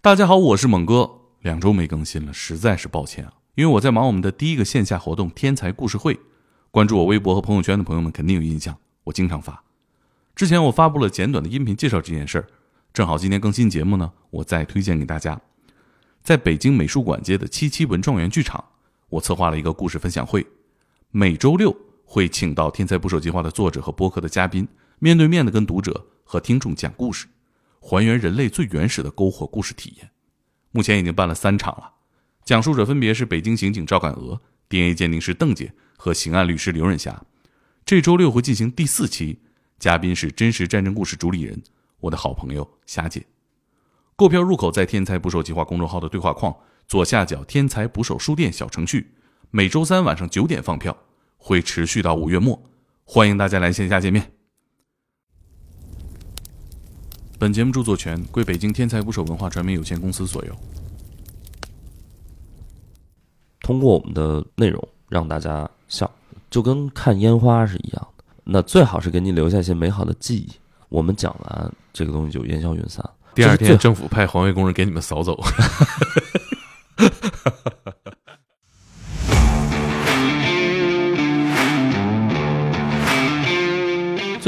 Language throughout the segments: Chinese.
大家好，我是猛哥，两周没更新了，实在是抱歉啊，因为我在忙我们的第一个线下活动——天才故事会。关注我微博和朋友圈的朋友们肯定有印象，我经常发。之前我发布了简短的音频介绍这件事儿，正好今天更新节目呢，我再推荐给大家。在北京美术馆街的七七文状元剧场，我策划了一个故事分享会，每周六会请到《天才捕手计划》的作者和播客的嘉宾，面对面的跟读者和听众讲故事。还原人类最原始的篝火故事体验，目前已经办了三场了。讲述者分别是北京刑警赵敢娥、DNA 鉴定师邓姐和刑案律师刘润霞。这周六会进行第四期，嘉宾是真实战争故事主理人，我的好朋友霞姐。购票入口在“天才捕手计划”公众号的对话框左下角“天才捕手书店”小程序。每周三晚上九点放票，会持续到五月末，欢迎大家来线下见面。本节目著作权归北京天才捕手文化传媒有限公司所有。通过我们的内容让大家笑，就跟看烟花是一样的。那最好是给你留下一些美好的记忆。我们讲完这个东西就烟消云散。第二天政府派环卫工人给你们扫走。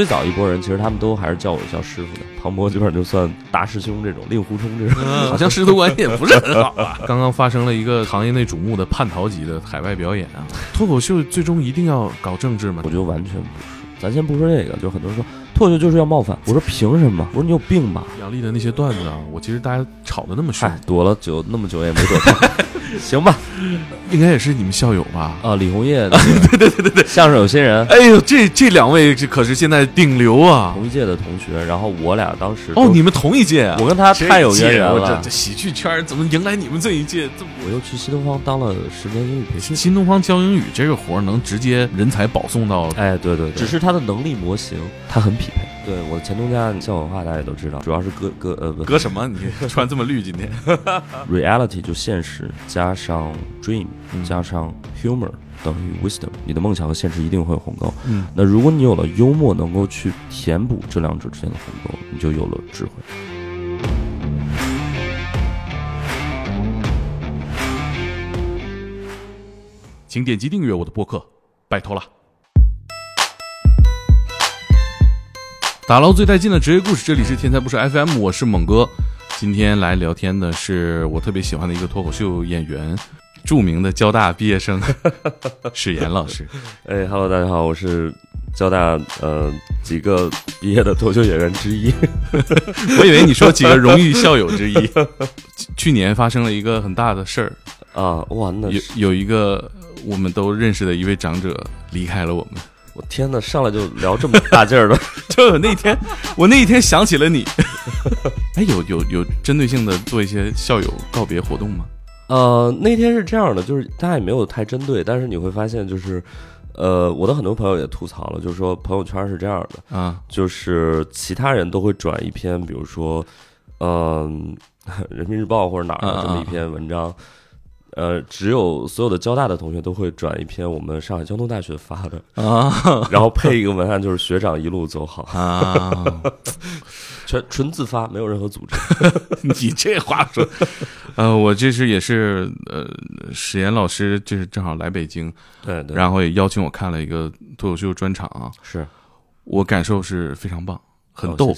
最早一波人，其实他们都还是叫我叫师傅的。庞博基本上就算大师兄这种，令狐冲这种，好像师徒关系也不是很好吧。刚刚发生了一个行业内瞩目的叛逃级的海外表演啊！脱口秀最终一定要搞政治吗？我觉得完全不是。咱先不说这个，就很多人说脱口秀就是要冒犯。我说凭什么？我说你有病吧？杨笠的那些段子啊，我其实大家吵得那么凶，躲了久那么久也没躲开。行吧，应该也是你们校友吧？啊，李红叶，对对对对对，相声有新人。哎呦，这这两位这可是现在顶流啊！同一届的同学，然后我俩当时哦，你们同一届啊？我跟他太有渊源了。这这喜剧圈怎么迎来你们这一届？这我又去新东方当了十年英语培训。新东方教英语这个活能直接人才保送到？哎，对对对，只是他的能力模型，他很匹配。对，我的前东家校文化大家也都知道，主要是歌歌呃不歌什么？你穿这么绿今天？Reality 就现实加上。Dream 加上 humor 等于 wisdom，你的梦想和现实一定会有鸿沟。嗯，那如果你有了幽默，能够去填补这两者之间的鸿沟，你就有了智慧。请点击订阅我的播客，拜托了。打捞最带劲的职业故事，这里是天才不是 FM，我是猛哥。今天来聊天的是我特别喜欢的一个脱口秀演员。著名的交大毕业生 史岩老师，哎，Hello，大家好，我是交大呃几个毕业的脱口秀演员之一，我以为你说几个荣誉校友之一。去年发生了一个很大的事儿啊，哇，那有有一个我们都认识的一位长者离开了我们。我天哪，上来就聊这么大劲儿的，就那天我那一天想起了你。哎，有有有针对性的做一些校友告别活动吗？呃，那天是这样的，就是大家也没有太针对，但是你会发现，就是，呃，我的很多朋友也吐槽了，就是说朋友圈是这样的啊，就是其他人都会转一篇，比如说，嗯，人民日报或者哪儿的这么一篇文章，呃，只有所有的交大的同学都会转一篇我们上海交通大学发的啊，然后配一个文案，就是学长一路走好。啊。全纯自发，没有任何组织。你这话说，呃，我这是也是呃，史岩老师就是正好来北京，对对，然后也邀请我看了一个脱口秀专场。啊，是。我感受是非常棒，很逗，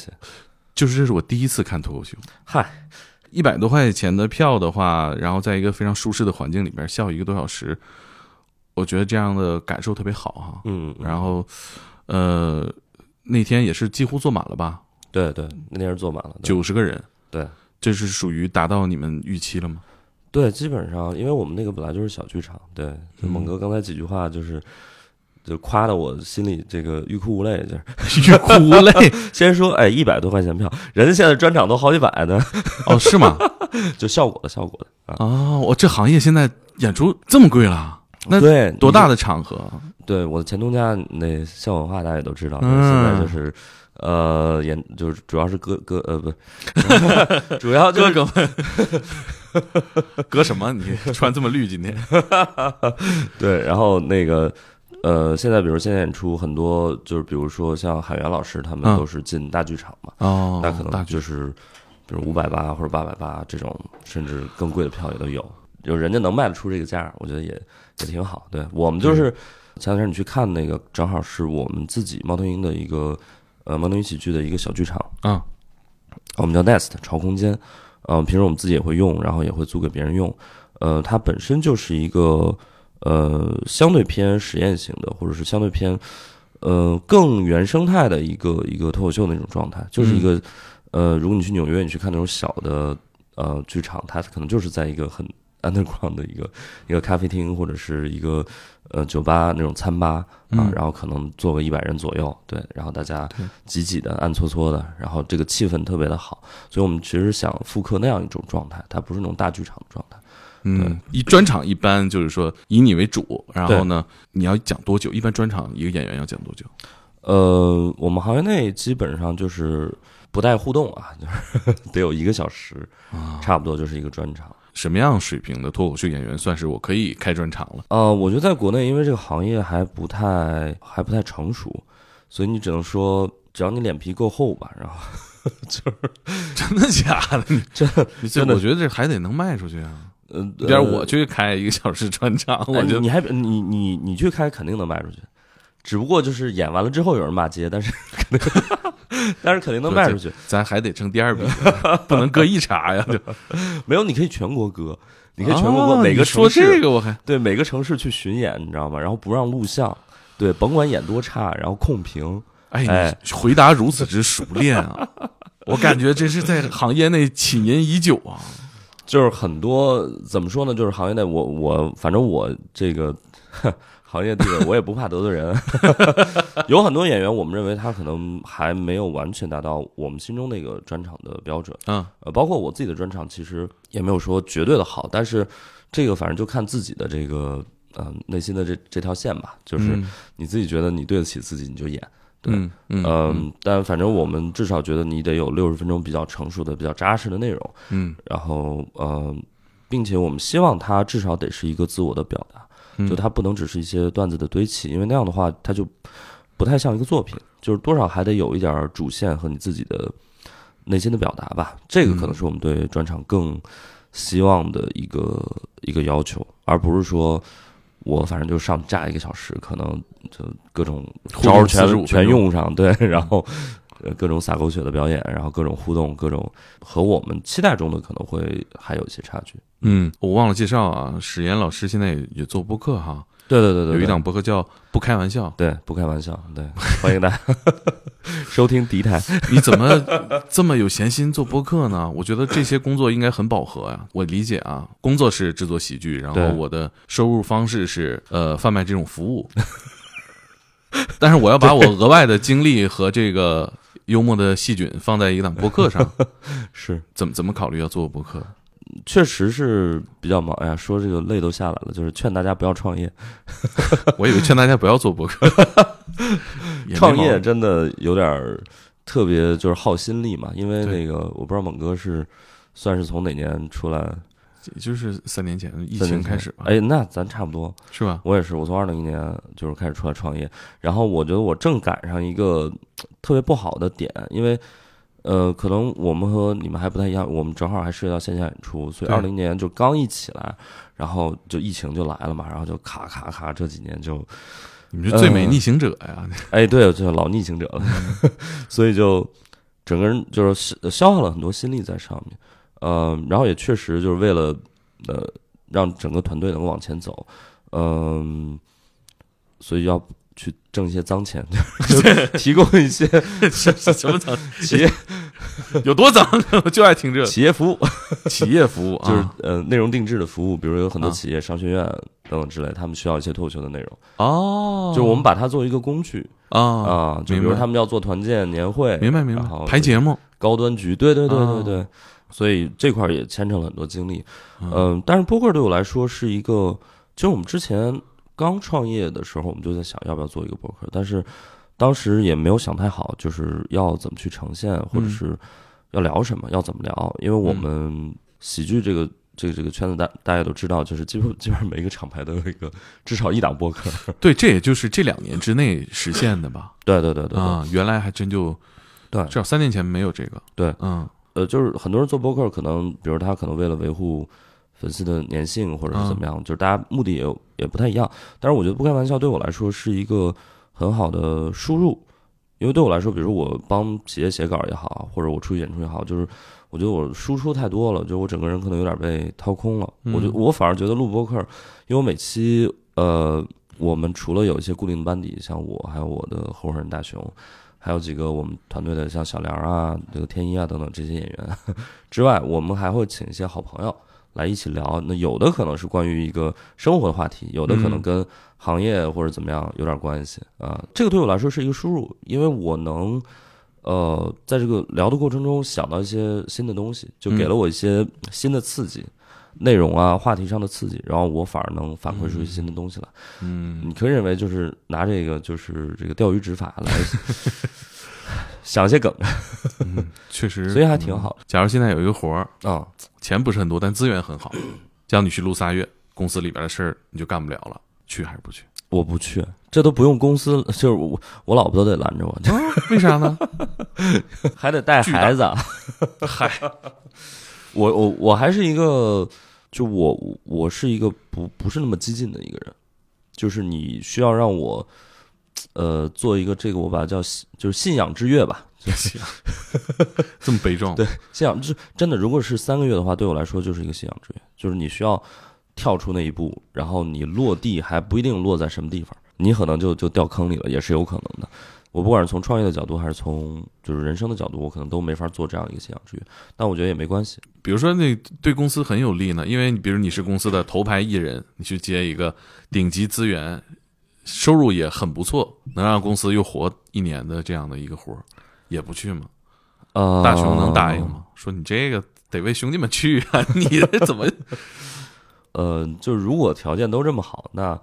就是这是我第一次看脱口秀。嗨，一百多块钱的票的话，然后在一个非常舒适的环境里边笑一个多小时，我觉得这样的感受特别好哈。嗯，然后呃，那天也是几乎坐满了吧。对对，那天是坐满了九十个人。对，这是属于达到你们预期了吗？对，基本上，因为我们那个本来就是小剧场。对，猛哥刚才几句话就是，就夸的我心里这个欲哭无泪，就是 欲哭无泪。先说，哎，一百多块钱票，人家现在专场都好几百呢。哦，是吗？就效果的效果的啊。哦，我这行业现在演出这么贵了？那对，多大的场合？对，我的前东家那校文化大家也都知道，现在就是。呃，演就是主要是歌歌呃不，主要哥哥们，歌什么？你穿这么绿今天？对，然后那个呃，现在比如现在演出很多，就是比如说像海源老师他们都是进大剧场嘛，哦，那可能就是。比如五百八或者八百八这种，甚至更贵的票也都有。就人家能卖得出这个价，我觉得也也挺好。对我们就是前两天你去看那个，正好是我们自己猫头鹰的一个呃猫头鹰喜剧的一个小剧场啊，我们叫 Nest 潮空间。嗯，平时我们自己也会用，然后也会租给别人用。呃，它本身就是一个呃相对偏实验型的，或者是相对偏呃更原生态的一个一个脱口秀那种状态，就是一个呃，如果你去纽约，你去看那种小的呃剧场，它可能就是在一个很 underground 的一个一个咖啡厅或者是一个呃酒吧那种餐吧啊，然后可能坐个一百人左右，对，然后大家挤挤的、暗搓搓的，然后这个气氛特别的好，所以我们其实想复刻那样一种状态，它不是那种大剧场的状态。嗯，一专场一般就是说以你为主，然后呢，你要讲多久？一般专场一个演员要讲多久？呃，我们行业内基本上就是不带互动啊，就是得有一个小时，差不多就是一个专场。什么样水平的脱口秀演员算是我可以开专场了？呃，我觉得在国内，因为这个行业还不太还不太成熟，所以你只能说只要你脸皮够厚吧，然后 就是真的假的？真的？我觉得这还得能卖出去啊。呃，边我去开一个小时专场，我觉得你还你你你去开肯定能卖出去，只不过就是演完了之后有人骂街，但是 但是肯定能卖出去，咱还得挣第二笔，不能搁一茬呀，就没有你可以全国搁，你可以全国搁，每个说这个我还对每个城市去巡演，你知道吗？然后不让录像，对，甭管演多差，然后控评，哎，回答如此之熟练啊，我感觉这是在行业内起因已久啊。就是很多怎么说呢？就是行业内，我我反正我这个行业地位，我也不怕得罪人。有很多演员，我们认为他可能还没有完全达到我们心中那个专场的标准。嗯，呃，包括我自己的专场，其实也没有说绝对的好，但是这个反正就看自己的这个嗯内心的这这条线吧。就是你自己觉得你对得起自己，你就演。对，嗯，但反正我们至少觉得你得有六十分钟比较成熟的、比较扎实的内容，嗯，然后呃，并且我们希望它至少得是一个自我的表达，就它不能只是一些段子的堆砌，因为那样的话它就不太像一个作品，就是多少还得有一点主线和你自己的内心的表达吧。这个可能是我们对专场更希望的一个一个要求，而不是说。我反正就上炸一个小时，可能就各种招全全用上，对，然后各种撒狗血的表演，然后各种互动，各种和我们期待中的可能会还有一些差距。嗯，我忘了介绍啊，史岩老师现在也做播客哈。对对对对，有一档播客叫《不开玩笑》，对，不开玩笑，对，欢迎大家 收听敌台。你怎么这么有闲心做播客呢？我觉得这些工作应该很饱和呀。我理解啊，工作是制作喜剧，然后我的收入方式是呃贩卖这种服务，但是我要把我额外的精力和这个幽默的细菌放在一档播客上，是怎么怎么考虑要做播客？确实是比较忙，哎呀，说这个泪都下来了。就是劝大家不要创业，我以为劝大家不要做博客。创业真的有点特别，就是耗心力嘛。因为那个，我不知道猛哥是算是从哪年出来，就是三年前疫情开始吧。哎，那咱差不多是吧？我也是，我从二零年就是开始出来创业，然后我觉得我正赶上一个特别不好的点，因为。呃，可能我们和你们还不太一样，我们正好还涉及到线下演出，所以二零年就刚一起来，然后就疫情就来了嘛，然后就咔咔咔，这几年就你们是最美逆行者呀！哎，对，就老逆行者了，所以就整个人就是消耗了很多心力在上面，嗯，然后也确实就是为了呃让整个团队能够往前走，嗯，所以要。去挣一些脏钱，就提供一些什 什么脏企业 有多脏，我 就爱听这企业服务，企业服务啊。就是呃内容定制的服务，比如有很多企业、商学院等等之类，他们需要一些脱口秀的内容哦，就我们把它作为一个工具啊啊，就比如他们要做团建、年会，明白明白，排节目、高端局，对对对对对，所以这块也牵扯了很多精力，嗯，但是播客对我来说是一个，其实我们之前。刚创业的时候，我们就在想要不要做一个博客，但是当时也没有想太好，就是要怎么去呈现，或者是要聊什么，要怎么聊。因为我们喜剧这个这个这个圈子，大大家都知道，就是几乎基本上每一个厂牌都有一个至少一档博客。对，这也就是这两年之内实现的吧？对对对对啊，原来还真就对，至少三年前没有这个。对，嗯，呃，就是很多人做博客，可能比如他可能为了维护粉丝的粘性，或者是怎么样，就是大家目的也也不太一样。但是我觉得不开玩笑对我来说是一个很好的输入，因为对我来说，比如我帮企业写稿也好，或者我出去演出也好，就是我觉得我输出太多了，就我整个人可能有点被掏空了。我就我反而觉得录播客，因为我每期呃，我们除了有一些固定的班底，像我还有我的合伙人大雄。还有几个我们团队的，像小梁啊、这个天一啊等等这些演员 之外，我们还会请一些好朋友来一起聊。那有的可能是关于一个生活的话题，有的可能跟行业或者怎么样有点关系啊。这个对我来说是一个输入，因为我能呃在这个聊的过程中想到一些新的东西，就给了我一些新的刺激。内容啊，话题上的刺激，然后我反而能反馈出一些新的东西来。嗯，你可以认为就是拿这个就是这个钓鱼执法来 想一些梗，嗯，确实，所以还挺好。假如现在有一个活儿啊，钱不是很多，但资源很好，叫你去录仨月，公司里边的事儿你就干不了了，去还是不去？我不去，这都不用公司，就是我我老婆都得拦着我，为啥呢？还得带孩子，嗨。我我我还是一个，就我我是一个不不是那么激进的一个人，就是你需要让我，呃，做一个这个我把它叫就是信仰之月吧，信仰，这么悲壮，对，信仰就是真的，如果是三个月的话，对我来说就是一个信仰之月，就是你需要跳出那一步，然后你落地还不一定落在什么地方，你可能就就掉坑里了，也是有可能的。我不管是从创业的角度，还是从就是人生的角度，我可能都没法做这样一个信仰之约。但我觉得也没关系。比如说，那对公司很有利呢，因为你比如你是公司的头牌艺人，你去接一个顶级资源，收入也很不错，能让公司又活一年的这样的一个活儿，也不去吗？呃，大雄能答应吗？说你这个得为兄弟们去啊，你这怎么？呃，就如果条件都这么好，那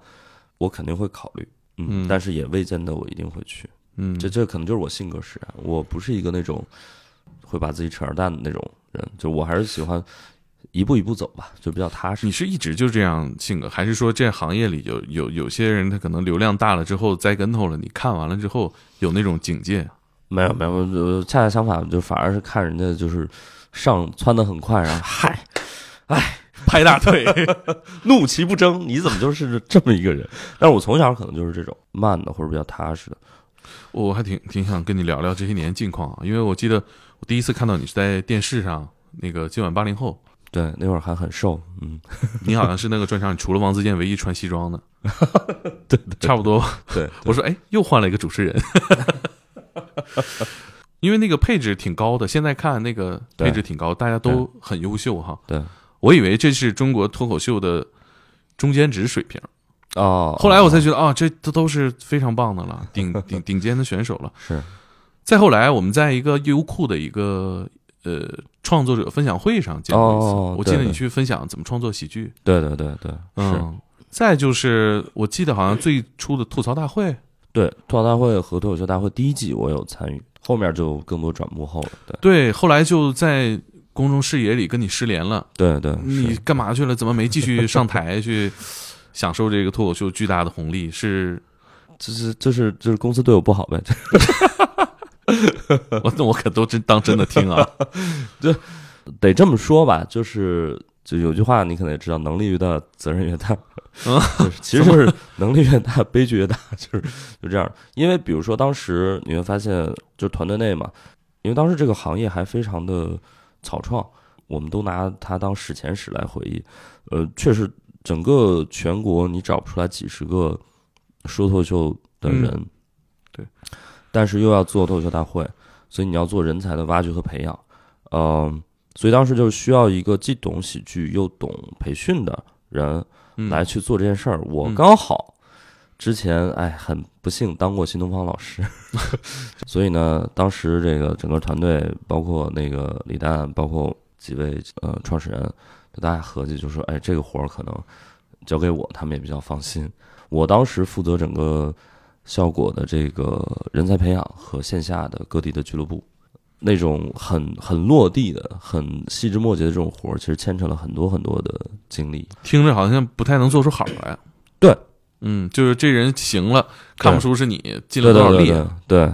我肯定会考虑。嗯，但是也未见得我一定会去。嗯，这这可能就是我性格使然，我不是一个那种会把自己扯着蛋的那种人，就我还是喜欢一步一步走吧，就比较踏实。你是一直就这样性格，还是说这行业里有有有些人他可能流量大了之后栽跟头了？你看完了之后有那种警戒？没有没有，恰恰相反，就反而是看人家就是上窜的很快，然后 嗨，哎，拍大腿，怒其不争，你怎么就是这么一个人？但是我从小可能就是这种慢的或者比较踏实的。我还挺挺想跟你聊聊这些年近况啊，因为我记得我第一次看到你是在电视上，那个今晚八零后，对，那会儿还很瘦，嗯，你好像是那个专场，除了王自健唯一穿西装的，对，差不多，对，我说哎，又换了一个主持人，因为那个配置挺高的，现在看那个配置挺高，大家都很优秀哈，对，我以为这是中国脱口秀的中间值水平。哦，后来我才觉得啊，这这都是非常棒的了，顶顶顶尖的选手了。是，再后来，我们在一个优酷的一个呃创作者分享会上见过一次，我记得你去分享怎么创作喜剧。对对对对，嗯。再就是，我记得好像最初的吐槽大会，对吐槽大会和脱口秀大会第一季我有参与，后面就更多转幕后了。对对，后来就在公众视野里跟你失联了。对对，你干嘛去了？怎么没继续上台去？享受这个脱口秀巨大的红利是，这是这是就是公司对我不好呗？我那我可都真当真的听啊，就得这么说吧，就是就有句话你可能也知道，能力越大责任越大，其实就是能力越大悲剧越大，就是就这样。因为比如说当时你会发现，就团队内嘛，因为当时这个行业还非常的草创，我们都拿它当史前史来回忆，呃，确实。整个全国你找不出来几十个说脱口秀的人，对，但是又要做脱口秀大会，所以你要做人才的挖掘和培养，嗯，所以当时就需要一个既懂喜剧又懂培训的人来去做这件事儿。我刚好之前哎很不幸当过新东方老师，所以呢，当时这个整个团队包括那个李诞，包括几位呃创始人。就大家合计，就说：“哎，这个活儿可能交给我，他们也比较放心。”我当时负责整个效果的这个人才培养和线下的各地的俱乐部，那种很很落地的、很细枝末节的这种活儿，其实牵扯了很多很多的精力。听着好像不太能做出好来。对，嗯，就是这人行了，看不出是你尽了多少力。对，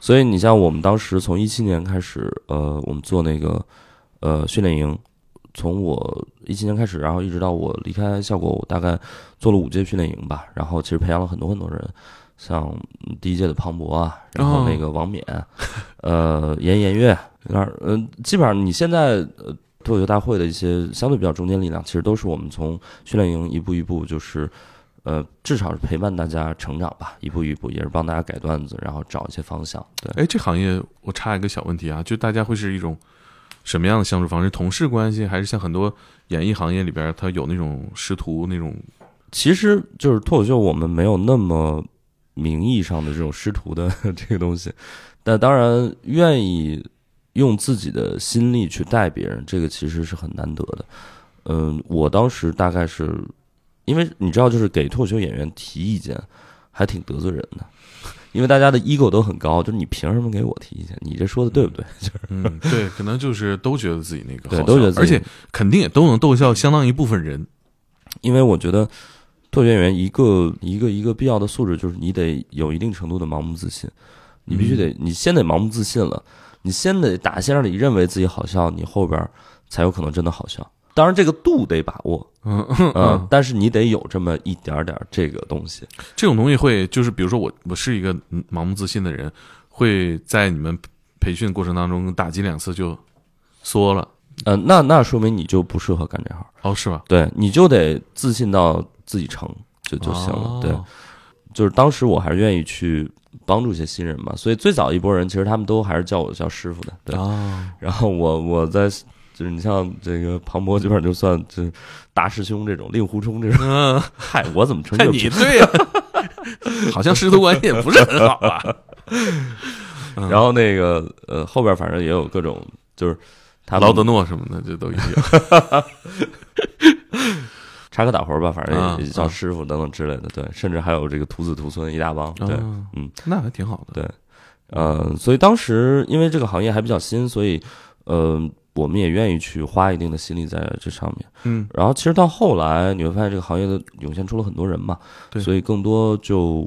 所以你像我们当时从一七年开始，呃，我们做那个呃训练营，从我一七年开始，然后一直到我离开效果，我大概做了五届训练营吧。然后其实培养了很多很多人，像第一届的庞博啊，然后那个王冕，呃，严颜悦，那嗯，基本上你现在呃脱口秀大会的一些相对比较中坚力量，其实都是我们从训练营一步一步就是。呃，至少是陪伴大家成长吧，一步一步也是帮大家改段子，然后找一些方向。对，哎，这行业我插一个小问题啊，就大家会是一种什么样的相处方式？同事关系，还是像很多演艺行业里边，他有那种师徒那种？其实就是脱口秀，我们没有那么名义上的这种师徒的 这个东西，但当然愿意用自己的心力去带别人，这个其实是很难得的。嗯，我当时大概是。因为你知道，就是给脱口秀演员提意见，还挺得罪人的，因为大家的 ego 都很高，就是你凭什么给我提意见？你这说的对不对？就是，嗯，对，可能就是都觉得自己那个，对，都觉得自己，而且肯定也都能逗笑相当一部分人。因为我觉得脱口演员一个一个一个必要的素质就是你得有一定程度的盲目自信，你必须得，你先得盲目自信了，你先得打先让你认为自己好笑，你后边才有可能真的好笑。当然，这个度得把握，嗯嗯，但是你得有这么一点点这个东西。这种东西会就是，比如说我我是一个盲目自信的人，会在你们培训过程当中打击两次就缩了。嗯，那那说明你就不适合干这行。哦，是吧？对，你就得自信到自己成就就行了。对，就是当时我还是愿意去帮助一些新人嘛，所以最早一波人其实他们都还是叫我叫师傅的。对，然后我我在。就是你像这个庞博，基本上就算就是大师兄这种，令狐冲这种。嗯，嗨，我怎么称你？对呀，好像师徒关系也不是很好吧。然后那个呃，后边反正也有各种，就是他劳德诺什么的，这都有。插科打诨吧，反正也叫师傅等等之类的。对，甚至还有这个徒子徒孙一大帮。对，嗯，那还挺好的。对，呃，所以当时因为这个行业还比较新，所以呃。我们也愿意去花一定的心力在这上面，嗯，然后其实到后来你会发现这个行业的涌现出了很多人嘛，对，所以更多就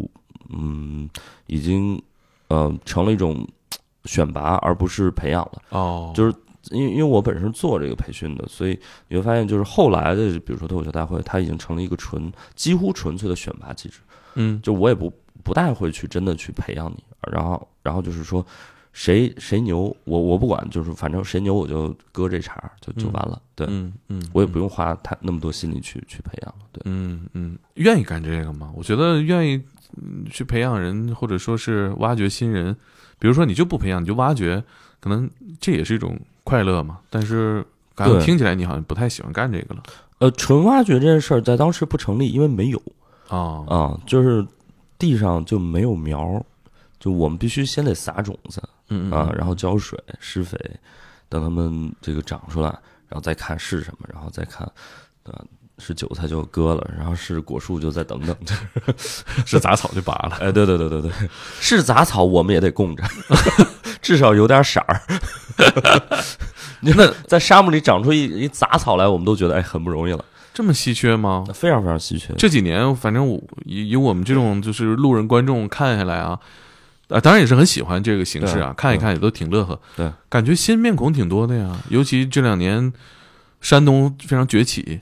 嗯已经呃成了一种 选拔而不是培养了哦，就是因为因为我本身做这个培训的，所以你会发现就是后来的比如说脱口秀大会，它已经成了一个纯几乎纯粹的选拔机制，嗯，就我也不不太会去真的去培养你，然后然后就是说。谁谁牛，我我不管，就是反正谁牛我就搁这茬就就完了。对，嗯嗯，我也不用花太那么多心力去去培养。对，嗯嗯，愿意干这个吗？我觉得愿意去培养人，或者说是挖掘新人。比如说你就不培养，你就挖掘，可能这也是一种快乐嘛。但是感觉听起来你好像不太喜欢干这个了。呃，纯挖掘这件事儿在当时不成立，因为没有啊啊，就是地上就没有苗，就我们必须先得撒种子。嗯啊，然后浇水、施肥，等它们这个长出来，然后再看是什么，然后再看，啊，是韭菜就割了，然后是果树就再等等，是杂草就拔了。哎，对对对对对，是杂草我们也得供着，至少有点色儿。那在沙漠里长出一一杂草来，我们都觉得哎很不容易了。这么稀缺吗？非常非常稀缺。这几年，反正我以以我们这种就是路人观众看下来啊。啊，当然也是很喜欢这个形式啊，看一看也都挺乐呵。对，感觉新面孔挺多的呀，尤其这两年，山东非常崛起。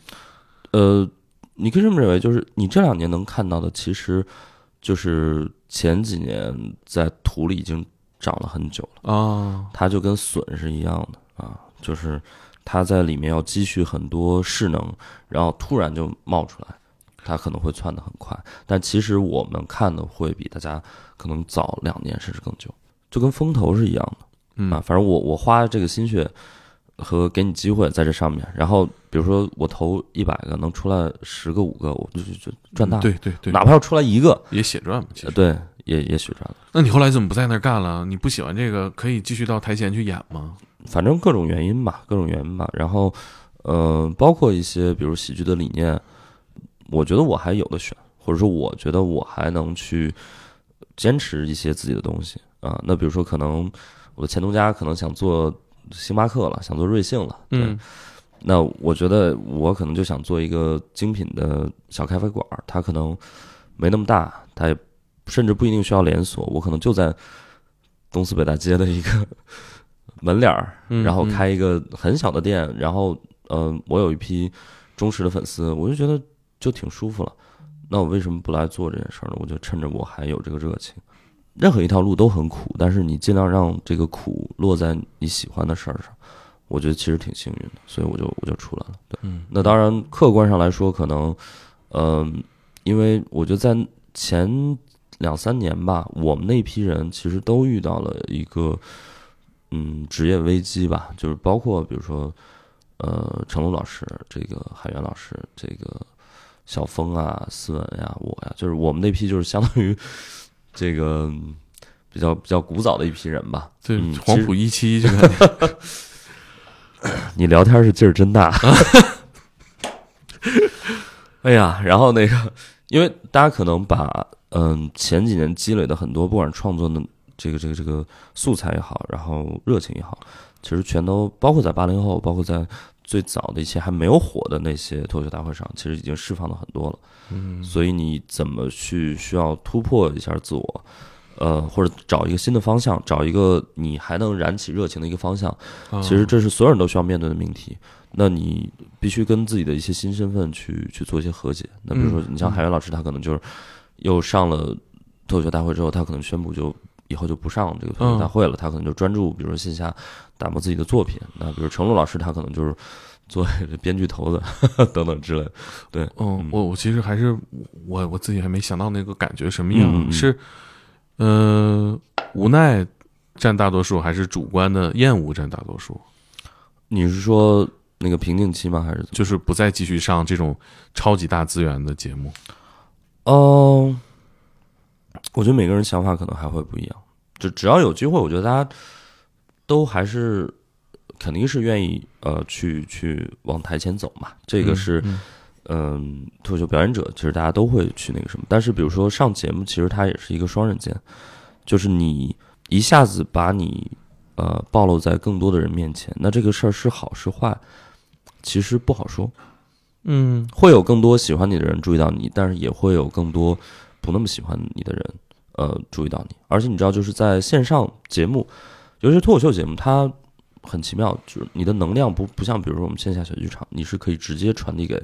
呃，你可以这么认为，就是你这两年能看到的，其实就是前几年在土里已经长了很久了啊，它就跟笋是一样的啊，就是它在里面要积蓄很多势能，然后突然就冒出来，它可能会窜得很快。但其实我们看的会比大家。可能早两年甚至更久，就跟风投是一样的，嗯啊，反正我我花这个心血和给你机会在这上面，然后比如说我投一百个，能出来十个五个，我就就赚大了，对对对，哪怕要出来一个也血赚嘛，其实对，也也血赚了。那你后来怎么不在那儿干了？你不喜欢这个，可以继续到台前去演吗？反正各种原因吧，各种原因吧。然后，呃，包括一些比如喜剧的理念，我觉得我还有的选，或者说我觉得我还能去。坚持一些自己的东西啊，那比如说，可能我的前东家可能想做星巴克了，想做瑞幸了，嗯，那我觉得我可能就想做一个精品的小咖啡馆，它可能没那么大，它也甚至不一定需要连锁，我可能就在东四北大街的一个 门脸儿，嗯然后开一个很小的店，然后呃，我有一批忠实的粉丝，我就觉得就挺舒服了。那我为什么不来做这件事儿呢？我就趁着我还有这个热情，任何一条路都很苦，但是你尽量让这个苦落在你喜欢的事儿上，我觉得其实挺幸运的，所以我就我就出来了。对，嗯那当然客观上来说，可能，嗯、因为我觉得在前两三年吧，我们那批人其实都遇到了一个嗯职业危机吧，就是包括比如说呃成龙老师、这个海源老师、这个小峰啊、思文呀、我呀，就是我们那批就是相当于这个嗯比较比较古早的一批人吧。对嗯，黄埔一期这个，你聊天是劲儿真大。哎呀，然后那个，因为大家可能把嗯前几年积累的很多，不管创作的这个这个这个素材也好，然后热情也好，其实全都包括在八零后，包括在最早的一些还没有火的那些脱口秀大会上，其实已经释放了很多了。嗯所以你怎么去需要突破一下自我，呃，或者找一个新的方向，找一个你还能燃起热情的一个方向。啊其实这是所有人都需要面对的命题。那你必须跟自己的一些新身份去去做一些和解。那比如说，嗯你像海源老师，他可能就是又上了脱口秀大会之后，他可能宣布就以后就不上这个脱口秀大会了，他可能就专注，比如说线下打磨自己的作品。那比如程璐老师，他可能就是做编剧头子 等等之类的。嗯嗯，我我其实还是我我自己还没想到那个感觉什么样，嗯嗯嗯是呃无奈占大多数，还是主观的厌恶占大多数？你是说那个瓶颈期吗？还是？就是不再继续上这种超级大资源的节目。嗯，我觉得每个人想法可能还会不一样。就只要有机会，我觉得大家都还是肯定是愿意呃去去往台前走嘛。这个是嗯嗯，脱口秀表演者其实大家都会去那个什么。但是比如说上节目，其实它也是一个双刃剑，就是你一下子把你呃暴露在更多的人面前，那这个事儿是好是坏，其实不好说。嗯会有更多喜欢你的人注意到你，但是也会有更多不那么喜欢你的人，呃，注意到你。而且你知道，就是在线上节目，尤其是脱口秀节目，它很奇妙，就是你的能量不不像比如说我们线下小剧场，你是可以直接传递给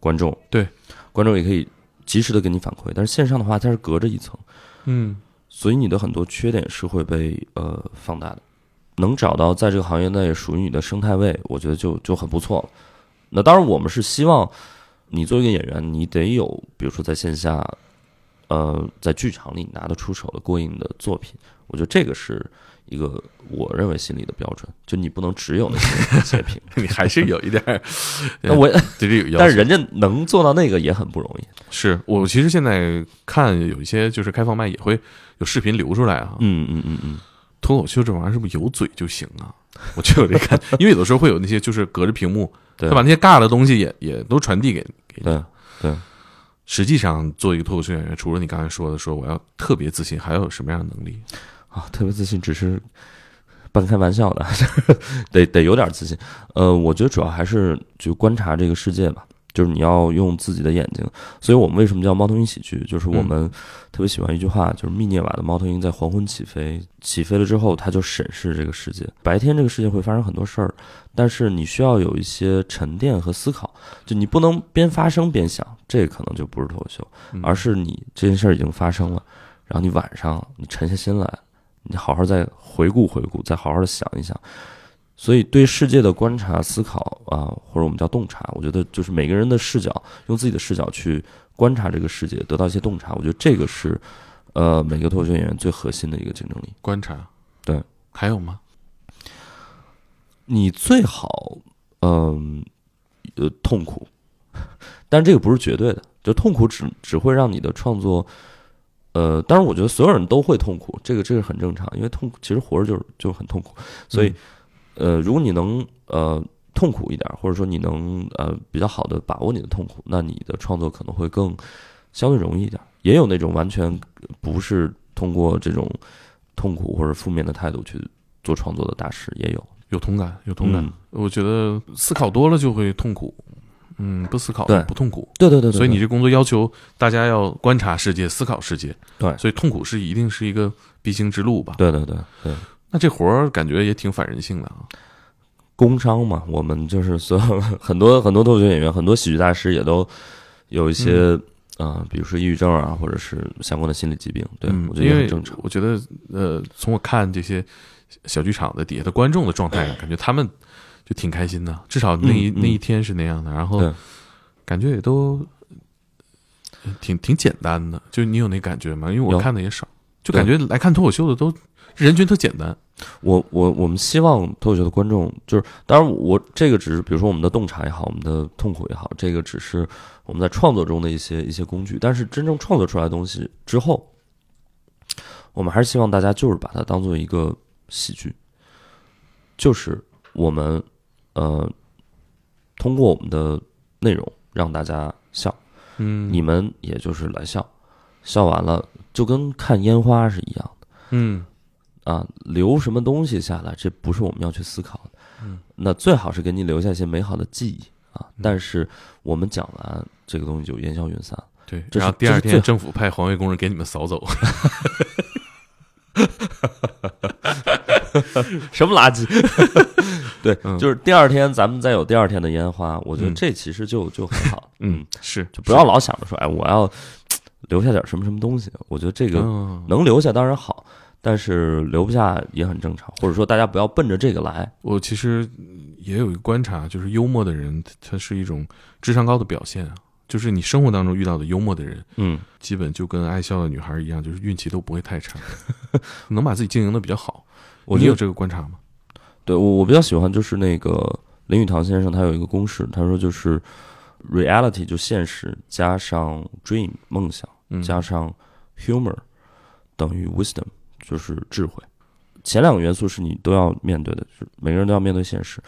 观众，对，观众也可以及时的给你反馈。但是线上的话，它是隔着一层，嗯所以你的很多缺点是会被呃放大的。能找到在这个行业内属于你的生态位，我觉得就就很不错了。那当然，我们是希望你作为一个演员，你得有，比如说在线下，呃，在剧场里拿得出手的过硬的作品。我觉得这个是一个我认为心里的标准，就你不能只有那些截屏。你还是有一点儿，那我，对这个要求。但是人家能做到那个也很不容易。是我其实现在看有一些就是开放麦也会有视频流出来啊。嗯嗯嗯嗯，脱口秀这玩意儿是不是有嘴就行啊？我就有这感，因为有的时候会有那些就是隔着屏幕，对他把那些尬的东西也也都传递给给你。对对。实际上，做一个脱口秀演员，除了你刚才说的说我要特别自信，还有什么样的能力？啊，特别自信只是半开玩笑的，得得有点自信。呃，我觉得主要还是就观察这个世界吧，就是你要用自己的眼睛。所以我们为什么叫猫头鹰喜剧？就是我们特别喜欢一句话，就是密涅瓦的猫头鹰在黄昏起飞，起飞了之后，它就审视这个世界。白天这个世界会发生很多事儿，但是你需要有一些沉淀和思考，就你不能边发生边想，这个可能就不是脱口秀。嗯而是你这件事儿已经发生了，然后你晚上你沉下心来，你好好再回顾回顾，再好好的想一想。所以对世界的观察、思考啊，或者我们叫洞察，我觉得就是每个人的视角，用自己的视角去观察这个世界，得到一些洞察。我觉得这个是呃每个脱口秀演员最核心的一个竞争力。观察，对，还有吗？你最好嗯呃痛苦，但这个不是绝对的，就痛苦只只会让你的创作，呃，当然我觉得所有人都会痛苦，这个这个很正常，因为痛苦其实活着就是就很痛苦，所以、呃，如果你能呃痛苦一点，或者说你能呃比较好的把握你的痛苦，那你的创作可能会更相对容易一点。也有那种完全不是通过这种痛苦或者负面的态度去做创作的大师，也有。有同感，有同感。嗯我觉得思考多了就会痛苦，嗯，不思考，对不痛苦。对对对对，所以你这工作要求大家要观察世界、思考世界。对所以痛苦是一定是一个必经之路吧？对对对对，那这活儿感觉也挺反人性的啊。工伤嘛，我们就是所有很多很多脱口秀演员，很多喜剧大师也都有一些啊、比如说抑郁症啊，或者是相关的心理疾病。对，嗯我觉得也很正常。我觉得呃，从我看这些小剧场的底下的观众的状态，感觉他们就挺开心的，至少那一、嗯嗯那一天是那样的。然后感觉也都呃挺挺简单的，就你有那感觉吗？因为我看的也少，就感觉来看脱口秀的都人群特简单。我我我们希望脱口秀的观众，就是当然我这个只是比如说我们的洞察也好，我们的痛苦也好，这个只是我们在创作中的一些一些工具。但是真正创作出来的东西之后，我们还是希望大家就是把它当做一个喜剧，就是我们呃通过我们的内容让大家笑，嗯，你们也就是来笑，笑完了就跟看烟花是一样的。嗯啊，留什么东西下来，这不是我们要去思考的。嗯，那最好是给你留下一些美好的记忆啊。嗯但是我们讲完这个东西就烟消云散。对，然后第二天政府派环卫工人给你们扫走。什么垃圾？对，嗯就是第二天咱们再有第二天的烟花，我觉得嗯这其实就就很好。嗯，是，就不要老想着说，哎，我要留下点什么什么东西。我觉得这个嗯能留下当然好，但是留不下也很正常。或者说大家不要奔着这个来。我其实也有一个观察，就是幽默的人，他是一种智商高的表现啊。就是你生活当中遇到的幽默的人，嗯，基本就跟爱笑的女孩一样，就是运气都不会太差，能把自己经营的比较好。我觉得你有这个观察吗？对我我比较喜欢就是那个林语堂先生，他有一个公式，他说就是 reality 就现实加上 dream 梦想嗯，加上 humor 等于 wisdom 就是智慧。前两个元素是你都要面对的，就是每个人都要面对现实，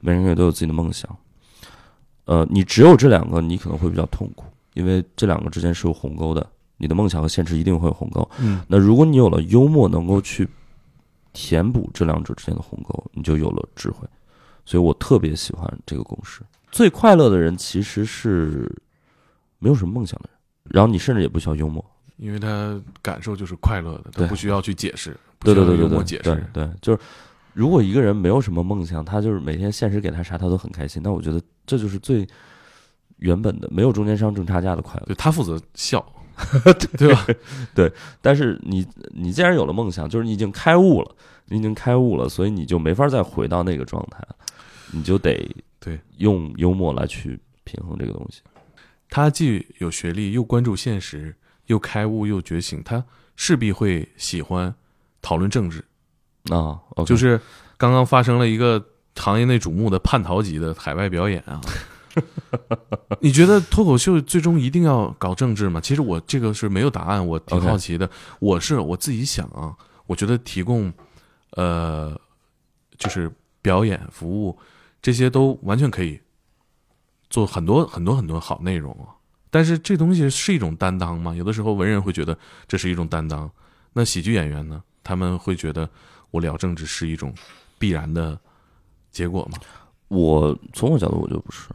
每个人也都有自己的梦想。呃，你只有这两个，你可能会比较痛苦，因为这两个之间是有鸿沟的。你的梦想和现实一定会有鸿沟。嗯那如果你有了幽默，能够去填补这两者之间的鸿沟，你就有了智慧。所以我特别喜欢这个公式。最快乐的人其实是没有什么梦想的人，然后你甚至也不需要幽默。因为他感受就是快乐的，他不需要去解释，不对需要幽对对对对默解释。对对，就是如果一个人没有什么梦想，他就是每天现实给他啥他都很开心，那我觉得这就是最原本的没有中间商挣差价的快乐。对他负责笑，对吧？对但是你你既然有了梦想，就是你已经开悟了，你已经开悟了，所以你就没法再回到那个状态了，你就得对用幽默来去平衡这个东西。他既有学历，又关注现实，又开悟，又觉醒，他势必会喜欢讨论政治。啊就是刚刚发生了一个行业内瞩目的叛逃级的海外表演啊。你觉得脱口秀最终一定要搞政治吗？其实我这个是没有答案，我挺好奇的。我是我自己想啊，我觉得提供呃，就是表演服务这些都完全可以做很多很多很多好内容啊。但是这东西是一种担当吗？有的时候文人会觉得这是一种担当，那喜剧演员呢？他们会觉得我聊政治是一种必然的结果吗？我从我角度，我觉得不是，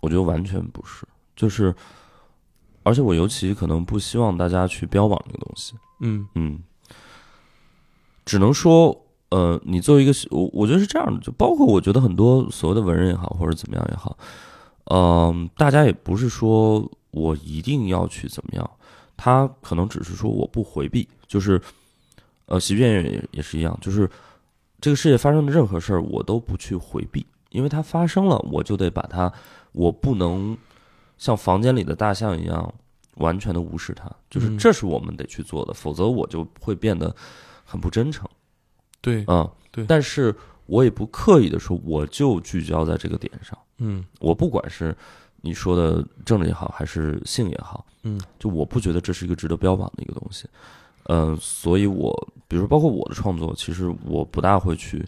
我觉得完全不是，就是，而且我尤其可能不希望大家去标榜这个东西，嗯嗯，只能说，呃，你作为一个，我我觉得是这样的，就包括我觉得很多所谓的文人也好，或者怎么样也好，嗯、大家也不是说我一定要去怎么样，他可能只是说我不回避，就是，呃，喜剧演员也也是一样，就是这个世界发生的任何事儿，我都不去回避，因为它发生了，我就得把它，我不能像房间里的大象一样完全的无视它，就是嗯。这是我们得去做的，否则我就会变得很不真诚。对，啊。对。但是我也不刻意的说，我就聚焦在这个点上，嗯我不管是你说的政治也好，还是性也好，嗯就我不觉得这是一个值得标榜的一个东西。嗯、所以我比如说包括我的创作，其实我不大会去，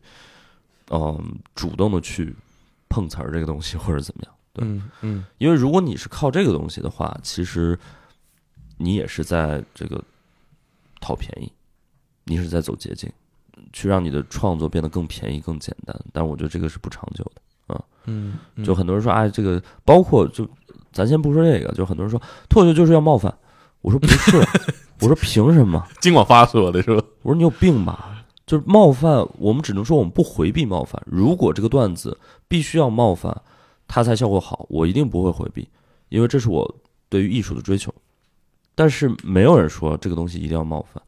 嗯、主动的去碰瓷儿这个东西或者怎么样。对嗯嗯因为如果你是靠这个东西的话，其实你也是在这个讨便宜，你是在走捷径，去让你的创作变得更便宜、更简单。但我觉得这个是不长久的。嗯，嗯就很多人说，哎，这个包括就咱先不说这个，就很多人说脱口秀就是要冒犯，我说不是，我说凭什么？金广发说的是吧？我说你有病吧？就是冒犯，我们只能说我们不回避冒犯。如果这个段子必须要冒犯，它才效果好，我一定不会回避，因为这是我对于艺术的追求。但是没有人说这个东西一定要冒犯。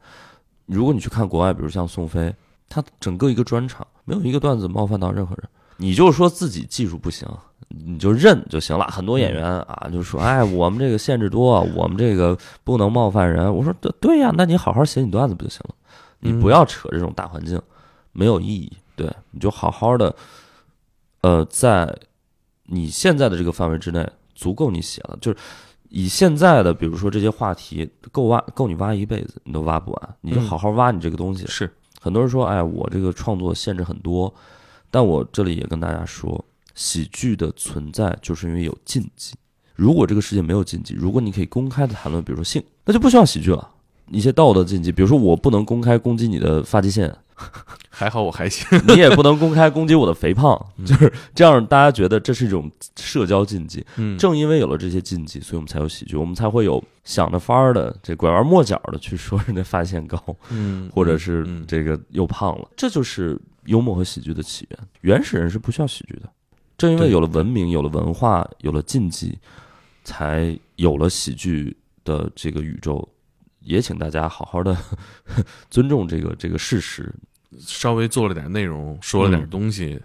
如果你去看国外，比如像宋飞，他整个一个专场没有一个段子冒犯到任何人，你就说自己技术不行，你就认就行了。很多演员啊，就说：“哎，我们这个限制多，我们这个不能冒犯人。”我说：“对对呀，那你好好写你段子不就行了？你不要扯这种大环境，没有意义。对，你就好好的，呃，在你现在的这个范围之内，足够你写了。就是以现在的，比如说这些话题，够挖够你挖一辈子，你都挖不完。你就好好挖你这个东西。是，很多人说，哎，我这个创作限制很多，但我这里也跟大家说，喜剧的存在就是因为有禁忌。如果这个世界没有禁忌，如果你可以公开的谈论，比如说性，那就不需要喜剧了。一些道德禁忌，比如说我不能公开攻击你的发际线，还好我还行。你也不能公开攻击我的肥胖，就是这样，大家觉得这是一种社交禁忌。嗯，正因为有了这些禁忌，所以我们才有喜剧，我们才会有想着法儿的这拐弯抹角的去说人家发线高，嗯，或者是嗯。这个又胖了，这就是幽默和喜剧的起源。原始人是不需要喜剧的，正因为有了文明、有了文化、有了禁忌，才有了喜剧的这个宇宙。也请大家好好的 尊重这个这个事实。稍微做了点内容，说了点嗯东西，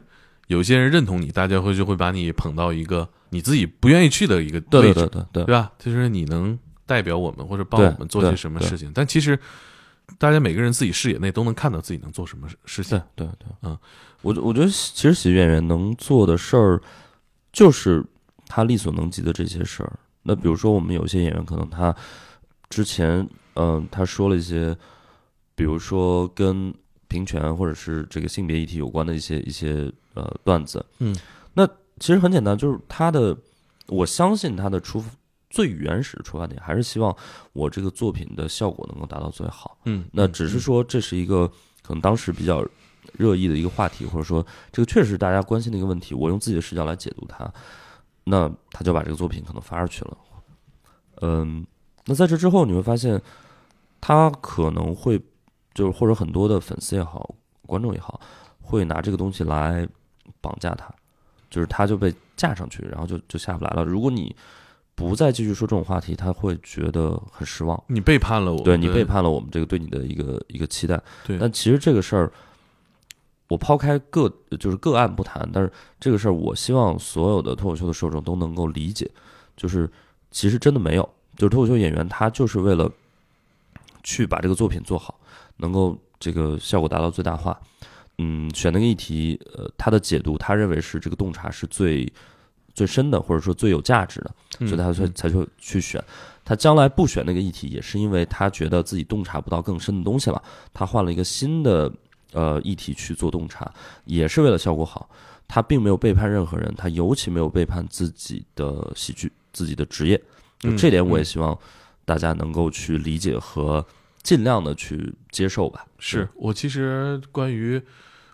有些人认同你，大家会就会把你捧到一个你自己不愿意去的一个对位置，对对对对对吧？就是你能代表我们或者帮我们做些什么事情，但其实大家每个人自己视野内都能看到自己能做什么事情对。对对，嗯，我我觉得其实喜剧演员能做的事儿，就是他力所能及的这些事儿。那比如说，我们有些演员可能他之前，嗯、他说了一些，比如说跟平权或者是这个性别议题有关的一些一些呃段子，嗯，那其实很简单，就是他的，我相信他的出最原始的出发点还是希望我这个作品的效果能够达到最好。嗯，那只是说这是一个可能当时比较热议的一个话题，或者说这个确实是大家关心的一个问题，我用自己的视角来解读它，那他就把这个作品可能发出去了。嗯，那在这之后你会发现，他可能会就是或者很多的粉丝也好，观众也好，会拿这个东西来绑架他，就是他就被架上去，然后就就下不来了。如果你不再继续说这种话题，他会觉得很失望。你背叛了我，对你背，叛了我们这个对你的一个一个期待。对，但其实这个事儿，我抛开个就是个案不谈，但是这个事儿，我希望所有的脱口秀的受众都能够理解，就是其实真的没有，就是脱口秀演员他就是为了去把这个作品做好，能够这个效果达到最大化。嗯，选那个议题，呃，他的解读，他认为是这个洞察是最最深的，或者说最有价值的。嗯所以他才才会去选。他将来不选那个议题，也是因为他觉得自己洞察不到更深的东西了，他换了一个新的呃议题去做洞察，也是为了效果好。他并没有背叛任何人，他尤其没有背叛自己的喜剧、自己的职业。就嗯这点，我也嗯希望大家能够去理解和尽量的去接受吧。是我其实关于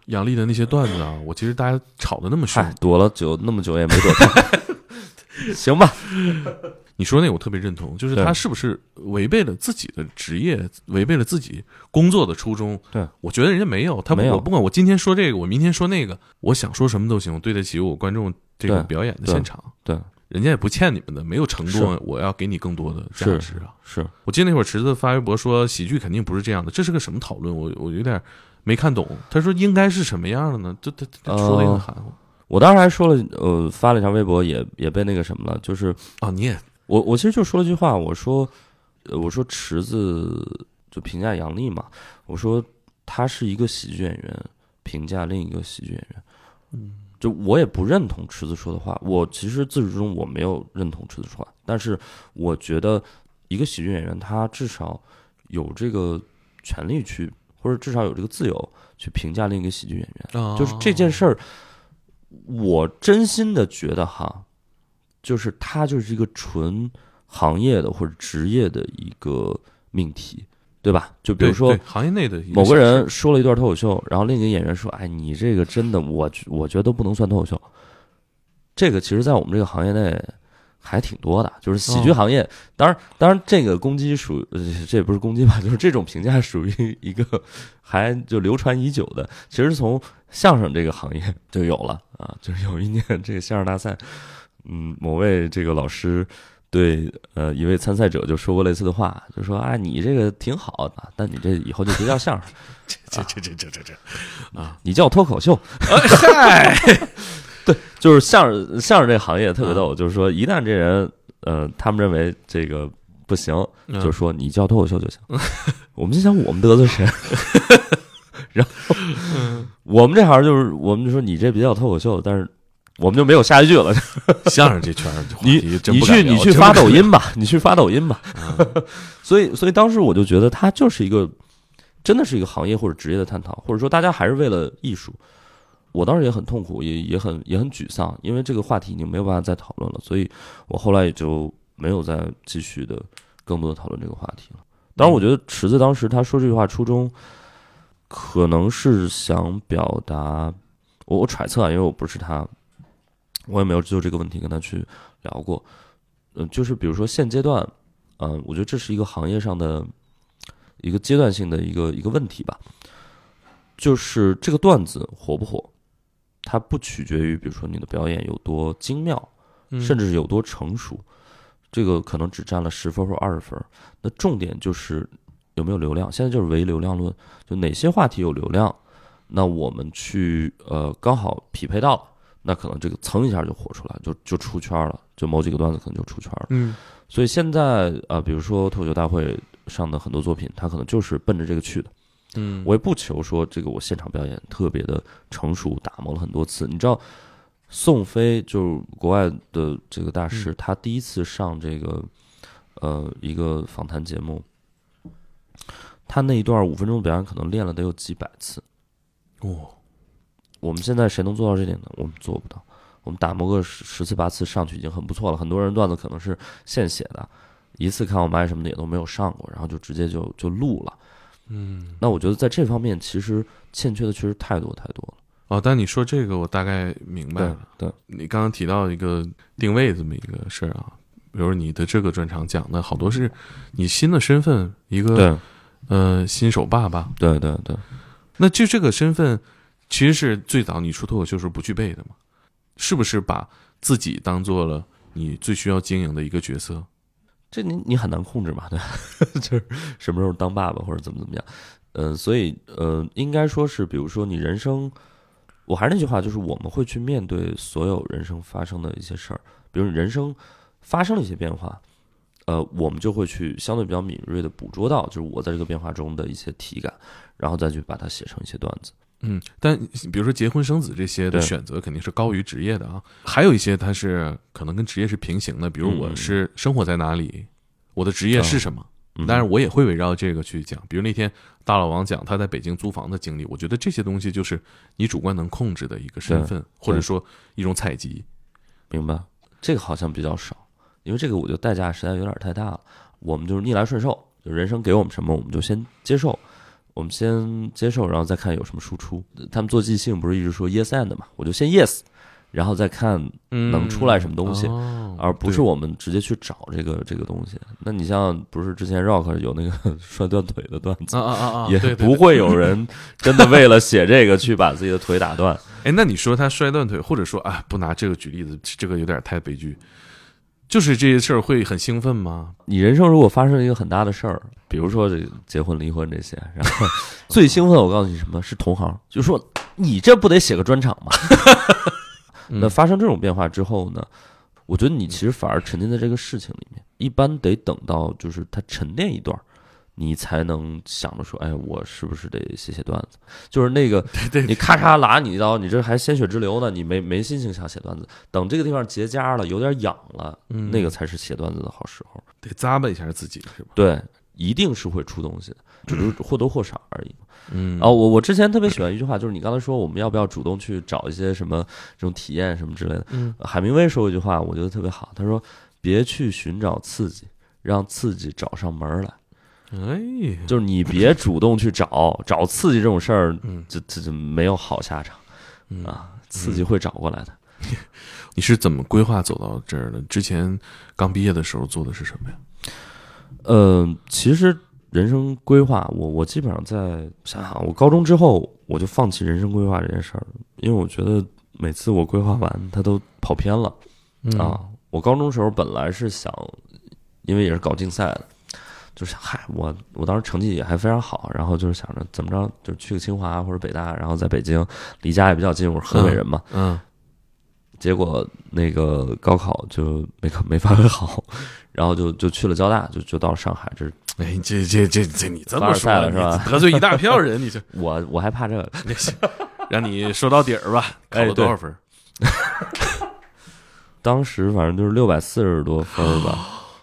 杨笠的那些段子啊，我其实大家吵得那么凶，，躲了久那么久也没躲开，行吧？你说那个我特别认同，就是他是不是违背了自己的职业，违背了自己工作的初衷？对，我觉得人家没有，他不没有我不管我今天说这个，我明天说那个，我想说什么都行，我对得起我观众这个表演的现场。对，人家也不欠你们的，没有承诺我要给你更多的价是值啊。是我记得那会儿池子发微博说喜剧肯定不是这样的，这是个什么讨论？我我有点没看懂。他说应该是什么样的呢？就他他说的也很含糊我当时还说了，呃，发了一条微博也，也被那个什么了，就是哦，你也我我其实就说了一句话，我说，呃，我说池子就评价杨笠嘛，我说他是一个喜剧演员，评价另一个喜剧演员，嗯，就我也不认同池子说的话，我其实自始至终我没有认同池子说话，但是我觉得一个喜剧演员他至少有这个权利去，或者至少有这个自由去评价另一个喜剧演员。啊就是这件事儿，我真心的觉得哈，就是它就是一个纯行业的或者职业的一个命题，对吧？就比如说行业内的某个人说了一段脱口秀，然后另一个演员说：“哎，你这个真的，我觉我觉得都不能算脱口秀。”这个其实，在我们这个行业内还挺多的，就是喜剧行业。当然，当然，这个攻击属呃，这也不是攻击吧，就是这种评价属于一个 还就流传已久的。其实从相声这个行业就有了啊，就是有一年这个相声大赛，嗯，某位这个老师。对，呃，一位参赛者就说过类似的话，就说啊，你这个挺好的，但你这以后就别叫相声，这这这这这这啊，你叫脱口秀。嗨，对，就是相声相声这行业特别逗，就是说一旦这人，呃，他们认为这个不行，就是说你叫脱口秀就行。我们心想我们得罪谁？然后我们这行就是，我们就说你这比较脱口秀，但是。我们就没有下一句了。相声这圈儿，你你去你去发抖音吧，你去发抖音吧。所以所以当时我就觉得，它就是一个真的是一个行业或者职业的探讨，或者说大家还是为了艺术。我当时也很痛苦，也也很也很沮丧，因为这个话题已经没有办法再讨论了。所以我后来也就没有再继续的更多的讨论这个话题了。当然，我觉得池子当时他说这句话初衷可能是想表达，我我揣测啊，因为我不是他。我也没有就这个问题跟他去聊过，嗯，就是比如说现阶段，嗯，我觉得这是一个行业上的一个阶段性的一个一个问题吧，就是这个段子火不火，它不取决于比如说你的表演有多精妙，甚至是有多成熟，这个可能只占了十分或二十分，那重点就是有没有流量，现在就是唯流量论，就哪些话题有流量，那我们去呃刚好匹配到了。那可能这个蹭一下就火出来，就就出圈了，就某几个段子可能就出圈了。嗯，所以现在啊，比如说脱口秀大会上的很多作品，它可能就是奔着这个去的。嗯，我也不求说这个我现场表演特别的成熟，打磨了很多次。你知道，宋飞就是国外的这个大师，他第一次上这个呃一个访谈节目，他那一段五分钟的表演可能练了得有几百次。哦。我们现在谁能做到这点呢？我们做不到。我们打磨个十十次八次上去已经很不错了。很多人段子可能是现写的，一次看我麦什么的也都没有上过，然后就直接就就录了。嗯，那我觉得在这方面其实欠缺的确实太多太多了。哦，但你说这个我大概明白了。对，你刚刚提到一个定位这么一个事儿啊，比如你的这个专场讲的好多是你新的身份，一个呃新手爸爸。对对对，那就这个身份。其实是最早你出脱口秀时不具备的嘛？是不是把自己当做了你最需要经营的一个角色？这你你很难控制嘛？对吧，就是什么时候当爸爸或者怎么怎么样？嗯，所以呃，应该说是，比如说你人生，我还是那句话，就是我们会去面对所有人生发生的一些事儿，比如你人生发生了一些变化，呃，我们就会去相对比较敏锐的捕捉到，就是我在这个变化中的一些体感，然后再去把它写成一些段子。嗯，但比如说结婚生子这些的选择肯定是高于职业的啊，还有一些它是可能跟职业是平行的，比如我是生活在哪里，我的职业是什么，但是我也会围绕这个去讲。比如那天大老王讲他在北京租房的经历，我觉得这些东西就是你主观能控制的一个身份，或者说一种采集。明白？这个好像比较少，因为这个我觉得代价实在有点太大了。我们就是逆来顺受，就人生给我们什么，我们就先接受。我们先接受，然后再看有什么输出。他们做即兴不是一直说 yes and 嘛？我就先 yes，然后再看能出来什么东西，而不是我们直接去找这个这个东西。那你像不是之前 rock 有那个 摔断腿的段子啊啊啊，也不会有人真的为了写这个去把自己的腿打断。哎，那你说他摔断腿，或者说啊，不拿这个举例子，这个有点太悲剧。就是这些事儿会很兴奋吗？你人生如果发生一个很大的事儿，比如说这结婚、离婚这些，然后 最兴奋，我告诉你什么是同行，就说你这不得写个专场吗？那发生这种变化之后呢，我觉得你其实反而沉浸在这个事情里面，一般得等到就是它沉淀一段。你才能想着说，哎，我是不是得写写段子？就是那个，你咔嚓拉你一刀，你这还鲜血直流呢，你没没心情想写段子。等这个地方结痂了，有点痒了，那个才是写段子的好时候。得咂巴一下自己，是吧？对，一定是会出东西的，只是或多或少而已。嗯，哦，我我之前特别喜欢一句话，就是你刚才说我们要不要主动去找一些什么这种体验什么之类的。嗯，海明威说过一句话，我觉得特别好，他说：“别去寻找刺激，让刺激找上门来。”哎，就是你别主动去找 找刺激这种事儿，这这就没有好下场，啊，刺激会找过来的。你是怎么规划走到这儿的？之前刚毕业的时候做的是什么呀？呃，其实人生规划，我我基本上在想想，我高中之后我就放弃人生规划这件事儿，因为我觉得每次我规划完，它都跑偏了、啊。我高中时候本来是想，因为也是搞竞赛的，就是想嗨，我我当时成绩也还非常好，然后就是想着怎么着，就去个清华或者北大，然后在北京离家也比较近，我是河北人嘛，嗯结果那个高考就没考没发挥好，然后就就去了交大，就就到了上海。这是哎，这这这这你这么凡尔说了是吧得罪一大票人，你这 我我还怕这个，让你说到底儿吧，考哎了多少分？当时反正就是六百四十多分吧，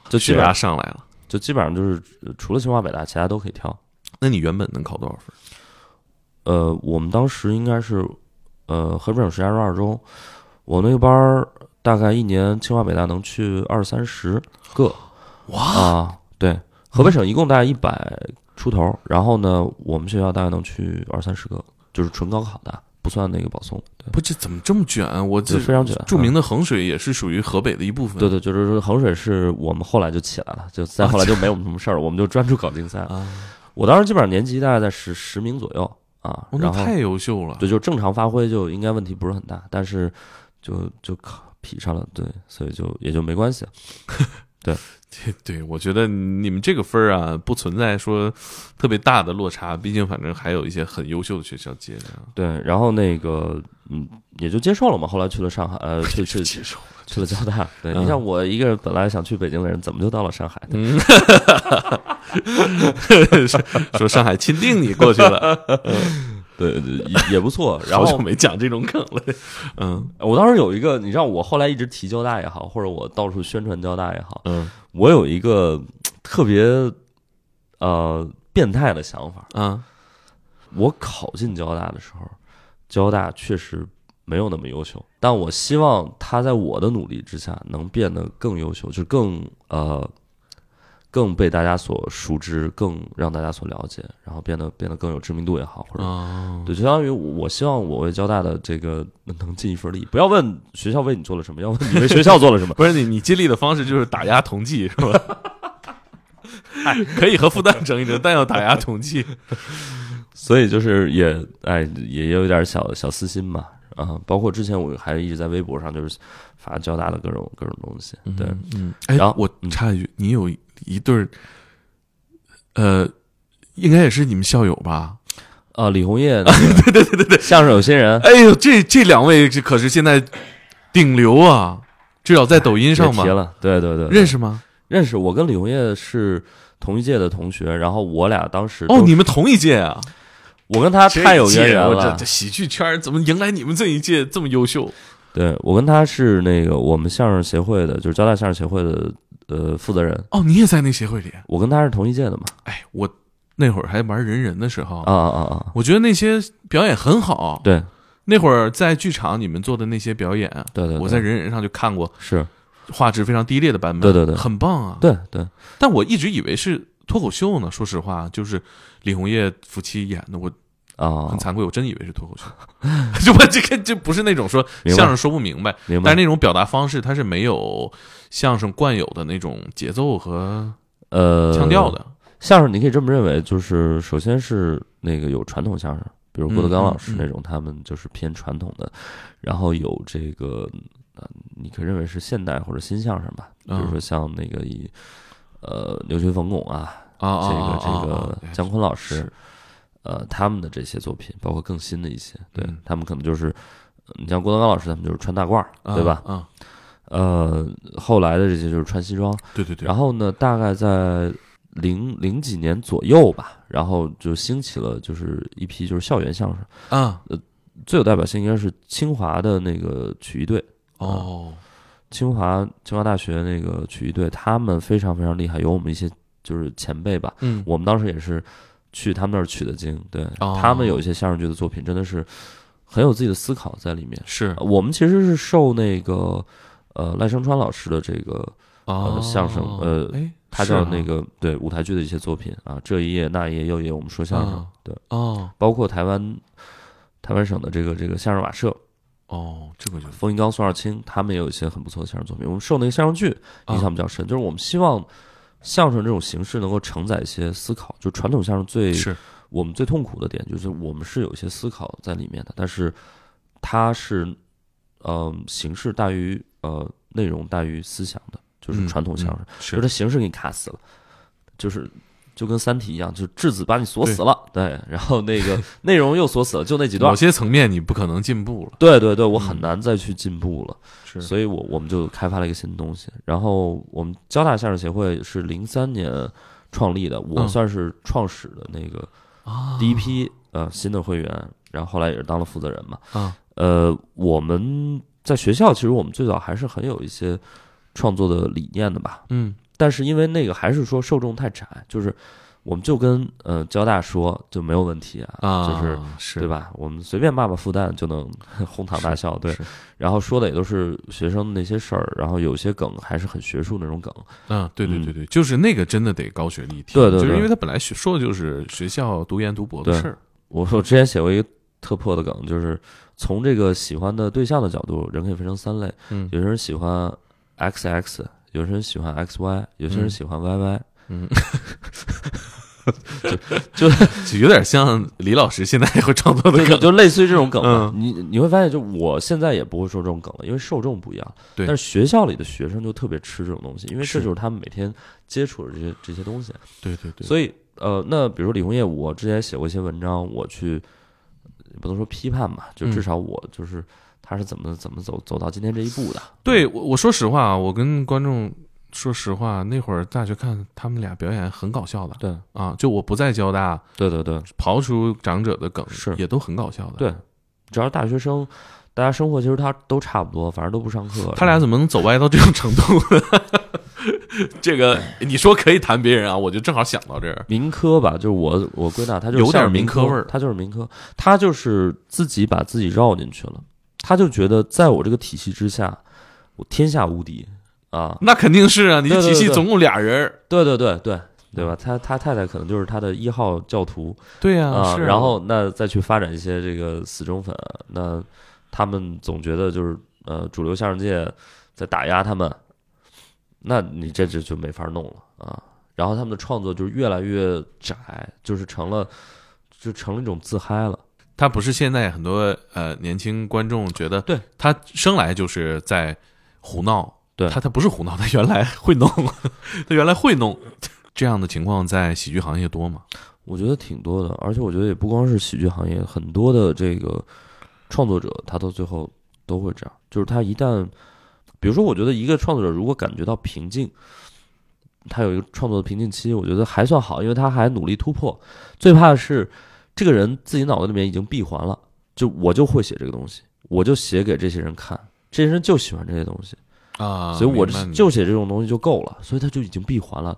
就基血压本上上来了。就基本上就是呃除了清华北大，其他都可以挑。那你原本能考多少分？呃，我们当时应该是呃河北省石家庄二中，我那个班儿大概一年清华北大能去二三十个哇，啊，对，河北省一共大概一百出头，然后呢，我们学校大概能去二三十个，就是纯高考的，不算那个保送。对，不，这怎么这么卷啊？我这就非常卷著名的衡水也是属于河北的一部分。对对，就是说衡水是我们后来就起来了，就再后来就没我们什么事儿了，我们就专注搞竞赛了。啊，我当时基本上年级大概在十十名左右啊，哦，那然后太优秀了。对，就正常发挥就应该问题不是很大，但是就就考匹上了，对，所以就也就没关系。对 对，我觉得你们这个分儿啊，不存在说特别大的落差，毕竟反正还有一些很优秀的学校接着啊。对，然后那个嗯，也就接受了嘛。后来去了上海，呃，去 去接受。去了交大。对嗯你像我一个本来想去北京的人，怎么就到了上海呢？嗯，说上海钦定你过去了，对对，也也不错。然好久没讲这种梗了。嗯我当时有一个，你知道，我后来一直提交大也好，或者我到处宣传交大也好，嗯我有一个特别呃变态的想法。啊我考进交大的时候，交大确实没有那么优秀，但我希望他在我的努力之下能变得更优秀，就更呃更被大家所熟知，更让大家所了解，然后变得变得更有知名度也好，或者哦，对，就相当于我我希望我为交大的这个能尽一份力。不要问学校为你做了什么，要问你为学校做了什么。不是你你尽力的方式就是打压同济是吧？哎，可以和复旦争一争，但要打压同济。所以就是也哎也有一点小小私心吧啊，包括之前我还一直在微博上就是发交大的各种各种东西，对，嗯，哎，然后我嗯插一句，你有一对儿，呃，应该也是你们校友吧？啊，李红叶，对对对对对，相声有新人，哎呦，这这两位这可是现在顶流啊！至少在抖音上吧别提，了，对对对，认识吗？认识，我跟李红叶是同一届的同学，然后我俩当时哦，你们同一届啊？我跟他太有渊源了。这喜剧圈怎么迎来你们这一届这么优秀？对我跟他是那个我们相声协会的，就是交大相声协会的呃负责人，哦，你也在那协会里？我跟他是同一届的嘛，哎，我那会儿还玩人人的时候。啊啊啊啊，我觉得那些表演很好。对。那会儿在剧场你们做的那些表演，对对，对。我在人人上就看过。是。画质非常低劣的版本，对对对。很棒啊。对对。但我一直以为是脱口秀呢，说实话，就是李红叶夫妻演的，我啊很，惭愧，我真以为是脱口秀，就我这个就不是那种说相声说不明白，明白但是，那种表达方式它是没有相声惯有的那种节奏和呃，腔调的。相声你可以这么认为，就是首先是那个有传统相声，比如郭德纲老师那种，他们就是偏传统的，然后有这个呃，你可以认为是现代或者新相声吧，比如说像那个以呃牛群冯巩啊，这个这个啊姜昆老师，呃，他们的这些作品，包括更新的一些，对嗯他们可能就是，呃你像郭德纲老师，他们就是穿大褂儿，对吧？啊，啊呃，后来的这些就是穿西装，对对对。然后呢，大概在零零几年左右吧，然后就兴起了就是一批就是校园相声，啊。最有代表性应该是清华的那个曲艺队，哦清华清华大学那个曲艺队，他们非常非常厉害，有我们一些就是前辈吧，嗯。我们当时也是去他们那儿取的经，对、哦。他们有一些相声剧的作品真的是很有自己的思考在里面。是。我们其实是受那个呃赖声川老师的这个哦。相声呃哎他是啊叫那个对舞台剧的一些作品啊，这一页那一页又一页，我们说相声，啊对，哦包括台湾台湾省的这个这个相声瓦舍哦，这个就冯一刚、宋二清他们也有一些很不错的相声作品。我们受那个相声剧影响比较深，就是我们希望相声这种形式能够承载一些思考。就传统相声最是我们最痛苦的点，就是我们是有一些思考在里面的，但是它是呃形式大于呃内容大于思想的，就是传统相声。就是是它形式给你卡死了，就是就跟《三体》一样，就质子把你锁死了，对，然后那个 内容又锁死了，就那几段某。些层面你不可能进步了。对对对，我很难再去进步了，是所以我我们就开发了一个新的东西。然后我们交大相声协会是零三年创立的，我嗯算是创始的那个啊第一批呃新的会员，然后后来也是当了负责人嘛。啊呃，我们在学校其实我们最早还是很有一些创作的理念的吧，嗯但是因为那个还是说受众太窄，就是我们就跟呃交大说就没有问题啊，啊，就是是对？吧？我们随便骂骂复旦就能 哄堂大笑，对。然后说的也都是学生的那些事儿，然后有些梗还是很学术那种梗，嗯，对对嗯对对，就是那个真的得高学历听，对对对就是因为他本来学说的就是学校读研读博的事儿。我我之前写过一个特破的梗，就是从这个喜欢的对象的角度，人可以分成三类，嗯有些人喜欢 XX，有些人喜欢 XY，有些人嗯喜欢 YY，嗯，就就有点像李老师现在也会创作的就梗。就类似于这种梗嘛。嗯你你会发现，就我现在也不会说这种梗了，因为受众不一样。对但是学校里的学生就特别吃这种东西，因为这就是他们每天接触的这些这些东西。对对对，所以呃，那比如说李红叶，我之前写过一些文章，我去不能说批判吧，就至嗯少我就是他是怎么怎么走走到今天这一步的。对我我说实话啊，我跟观众说实话，那会儿大学看他们俩表演很搞笑的对啊，就我不在交大，对对对刨除长者的梗是也都很搞笑的。对，只要是大学生，大家生活其实他都差不多，反正都不上课。他俩怎么能走歪到这种程度呢？这个你说可以谈别人啊，我就正好想到这儿。民科吧，就是我我归纳他就有点民科味儿他就是民科，他就是自己把自己绕进去了，他就觉得在我这个体系之下，我天下无敌啊！那肯定是啊，你体系总共俩人儿。对对对对对吧？他他太太可能就是他的一号教徒对呀、啊，是啊然后那再去发展一些这个死忠粉，那他们总觉得就是呃主流相声界在打压他们，那你这这就没法弄了啊。然后他们的创作就是越来越窄，就是成了就成了一种自嗨了。他不是现在很多呃年轻观众觉得，对他生来就是在胡闹，对他他不是胡闹，他原来会弄，他原来会弄。这样的情况在喜剧行业多吗？我觉得挺多的，而且我觉得也不光是喜剧行业，很多的这个创作者，他到最后都会这样，就是他一旦，比如说，我觉得一个创作者如果感觉到瓶颈，他有一个创作的瓶颈期，我觉得还算好，因为他还努力突破。最怕的是这个人自己脑子里面已经闭环了，就我就会写这个东西，我就写给这些人看，这些人就喜欢这些东西，啊所以我就写这种东西就够了，所以他就已经闭环了。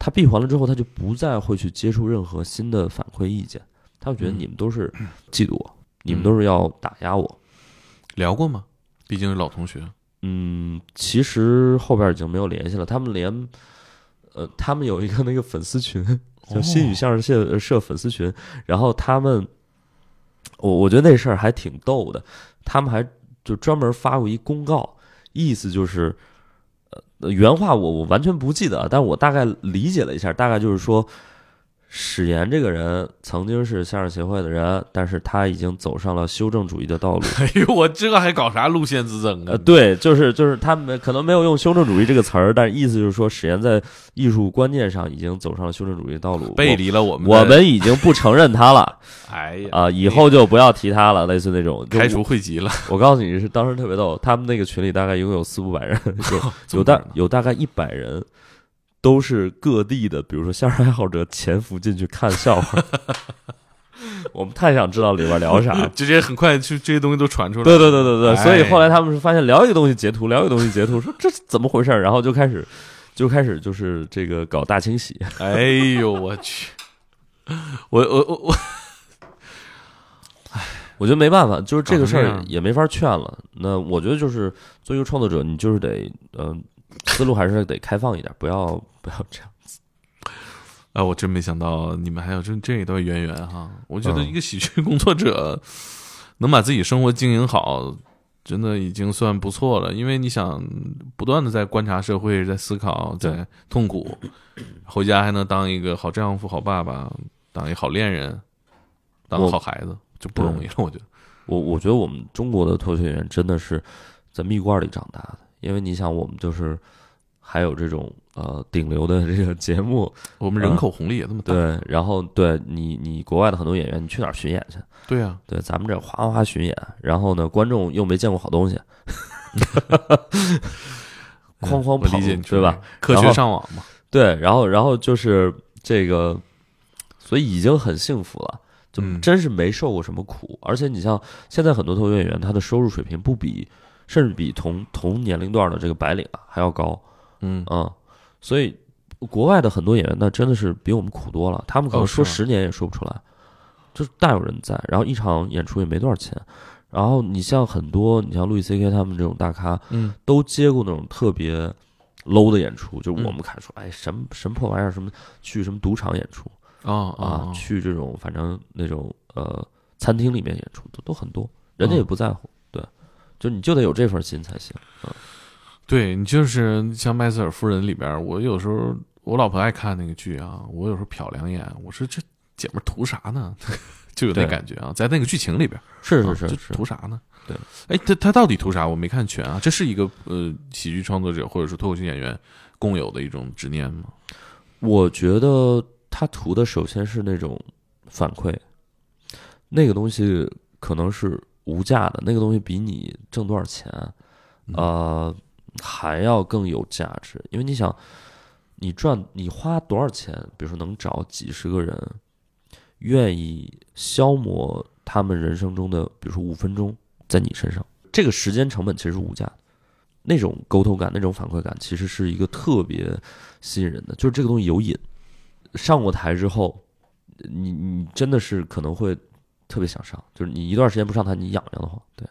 他闭环了之后，他就不再会去接触任何新的反馈意见，他会觉得嗯你们都是嫉妒我，你们都是要打压我。聊过吗？毕竟是老同学。嗯，其实后边已经没有联系了，他们连，呃，他们有一个那个粉丝群，叫新语相声社社粉丝群，然后他们，我我觉得那事儿还挺逗的，他们还就专门发过一公告，意思就是，呃，原话我我完全不记得，但我大概理解了一下，大概就是说，史岩这个人曾经是相声协会的人，但是他已经走上了修正主义的道路。哎呦，我这还搞啥路线之争啊？呃，对，就是就是他们可能没有用修正主义这个词儿，但是意思就是说，史岩在艺术观念上已经走上了修正主义道路，背离了我们的我们已经不承认他了 哎呀啊、以后就不要提他了，类似那种开除会籍了。我。我告诉你是当时特别逗，他们那个群里大概一共有四五百人，有有大有大概一百人。都是各地的，比如说相声爱好者潜伏进去看笑话，我们太想知道里边聊啥了。直接很快就这些东西都传出来了。对对对对对，所以哎后来他们是发现聊一个东西截图，聊一个东西截图，说这是怎么回事儿，然后就开始就开始就是这个搞大清洗。哎呦我去！我我我我，哎我觉得没办法，就是这个事儿也没法劝了。那我觉得就是作为一个创作者，你就是得嗯、思路还是得开放一点，不要不要这样子。啊，我真没想到你们还有这这一段渊源哈！我觉得嗯一个喜剧工作者能把自己生活经营好，真的已经算不错了。因为你想不断的在观察社会，在思考，在痛苦，回家还能当一个好丈夫、好爸爸，当一个好恋人，当个好孩子，就不容易了。我觉得，我我觉得我们中国的脱口秀演员真的是在蜜罐里长大的，因为你想，我们就是还有这种呃顶流的这个节目，我们人口红利也这么大。对，然后对你你国外的很多演员，你去哪儿巡演去？对呀，对，咱们这哗哗巡演，然后呢，观众又没见过好东西，哐哐理解对吧？科学上网嘛。对，然后然后就是这个，所以已经很幸福了，就真是没受过什么苦。而且你像现在很多脱口秀演员，他的收入水平不比，甚至比同同年龄段的这个白领啊还要高。嗯嗯，所以国外的很多演员那真的是比我们苦多了，他们可能说十年也说不出来。就是大有人在，然后一场演出也没多少钱，然后你像很多，你像路易 C K 他们这种大咖，嗯，都接过那种特别 low 的演出，就我们看说，哎，什么什么破玩意儿，什么去什么赌场演出啊啊，去这种反正那种呃餐厅里面演出都都很多，人家也不在乎，对，就你就得有这份心才行，嗯，对你就是像麦瑟尔夫人里边，我有时候我老婆爱看那个剧啊，我有时候瞟两眼，我说这。姐们图啥呢？就有那感觉啊，在那个剧情里边，是是是是，图啥呢？对，哎，他他到底图啥？我没看全啊。这是一个呃喜剧创作者或者说脱口秀演员共有的一种执念吗？我觉得他图的首先是那种反馈，那个东西可能是无价的，那个东西比你挣多少钱，呃，还要更有价值。因为你想，你赚你花多少钱，比如说能找几十个人。愿意消磨他们人生中的，比如说五分钟，在你身上，这个时间成本其实是无价的。那种沟通感，那种反馈感，其实是一个特别吸引人的。就是这个东西有瘾，上过台之后，你你真的是可能会特别想上。就是你一段时间不上台，你痒痒的慌。对，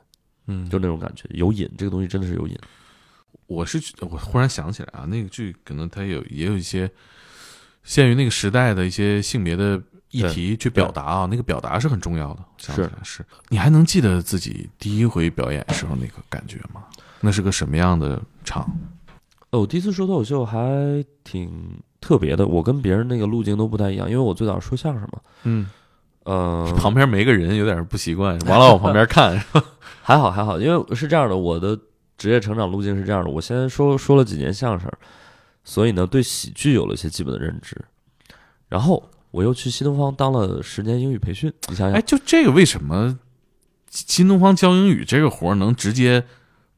嗯，就那种感觉，有瘾，这个东西真的是有瘾。我是我忽然想起来啊，那个剧可能它有也有一些限于那个时代的一些性别的。议题去表达啊，那个表达是很重要的。是是，你还能记得自己第一回表演时候那个感觉吗？那是个什么样的场？哦，我第一次说脱口秀还挺特别的。我跟别人那个路径都不太一样，因为我最早说相声嘛。嗯，呃，旁边没个人有点不习惯，完了往旁边看。还好还好，因为是这样的，我的职业成长路径是这样的。我先说说了几年相声，所以呢，对喜剧有了一些基本的认知，然后。我又去新东方当了十年英语培训，你想想，哎，就这个为什么新东方教英语这个活能直接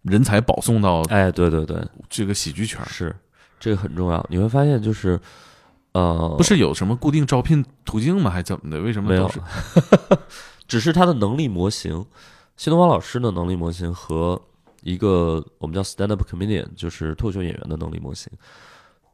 人才保送到？哎，对对对，这个喜剧圈是这个很重要。你会发现，就是呃，不是有什么固定招聘途径吗？还怎么的？为什么没有？只是他的能力模型，新东方老师的能力模型和一个我们叫 stand up comedian，就是脱口秀演员的能力模型，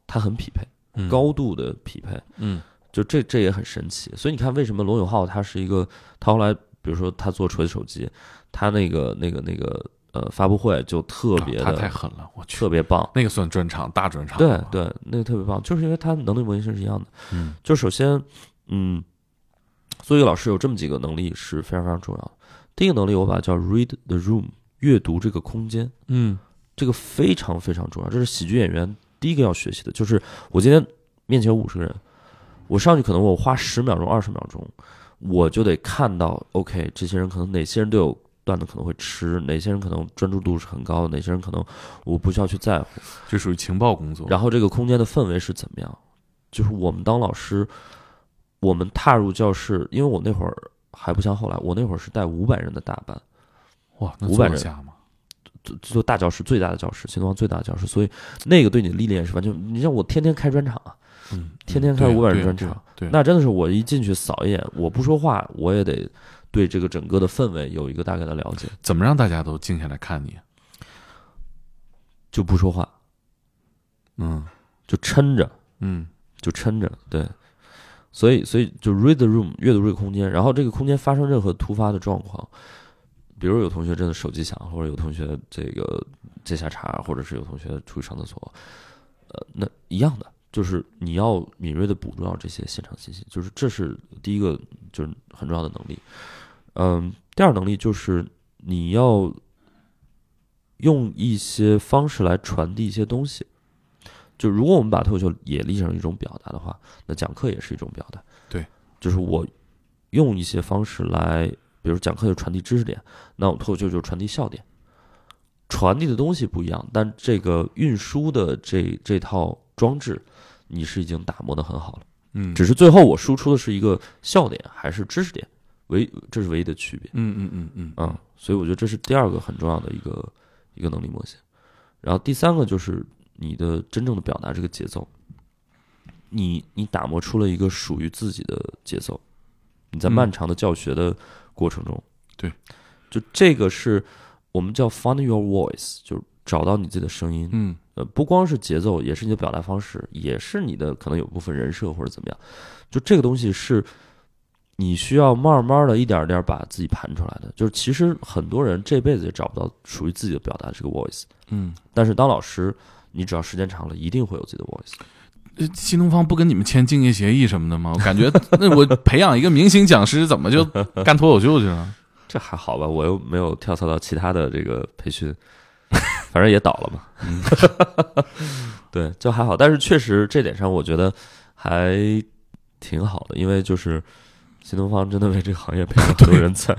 它很匹配，高度的匹配，嗯。就这这也很神奇，所以你看，为什么罗永浩他是一个，他后来比如说他做锤子手机，他那个那个那个呃发布会就特别的，他太狠了，我去，特别棒，那个算专场大专场，对对，那个特别棒，就是因为他能力模型是一样的，嗯，就首先，嗯，做一个老师有这么几个能力是非常非常重要的，第一个能力我把它叫 read the room，阅读这个空间，嗯，这个非常非常重要，这是喜剧演员第一个要学习的，就是我今天面前有五十个人。我上去可能我花十秒钟、二十秒钟，我就得看到，OK，这些人可能哪些人都有段子可能会吃，哪些人可能专注度是很高的，哪些人可能我不需要去在乎，这属于情报工作。然后这个空间的氛围是怎么样？就是我们当老师，我们踏入教室，因为我那会儿还不像后来，我那会儿是带五百人的大班，哇，五百人吗？做做大教室，最大的教室，新东方最大的教室，所以那个对你的历练是完全，你像我天天开专场啊。嗯，天天开五百人专场，对，那真的是我一进去扫一眼，我不说话，我也得对这个整个的氛围有一个大概的了解。怎么让大家都静下来看你？就不说话，嗯，就撑着，嗯，就撑着，对。所以，所以就 read the room，阅读这个空间，然后这个空间发生任何突发的状况，比如有同学真的手机响，或者有同学这个接下茬，或者是有同学出去上厕所，呃，那一样的。就是你要敏锐的捕捉到这些现场信息，就是这是第一个，就是很重要的能力。嗯，第二能力就是你要用一些方式来传递一些东西。就如果我们把脱口秀也理解成一种表达的话，那讲课也是一种表达。对，就是我用一些方式来，比如讲课就传递知识点，那我脱口秀就传递笑点。传递的东西不一样，但这个运输的这这套装置，你是已经打磨的很好了。嗯，只是最后我输出的是一个笑点还是知识点，唯这是唯一的区别。嗯嗯嗯嗯啊，所以我觉得这是第二个很重要的一个一个能力模型。然后第三个就是你的真正的表达这个节奏，你你打磨出了一个属于自己的节奏。你在漫长的教学的过程中，对，就这个是我们叫 find your voice，就是找到你自己的声音。嗯呃，不光是节奏，也是你的表达方式，也是你的可能有部分人设或者怎么样。就这个东西是你需要慢慢的一点点把自己盘出来的。就是其实很多人这辈子也找不到属于自己的表达这个 voice，嗯，但是当老师，你只要时间长了，一定会有自己的 voice。呃新东方不跟你们签竞业协议什么的吗？我感觉那我培养一个明星讲师，怎么就干脱口秀去了？这还好吧，我又没有跳槽到其他的这个培训，反正也倒了嘛。对，就还好，但是确实这点上，我觉得还挺好的，因为就是新东方真的为这个行业培养了很多人才，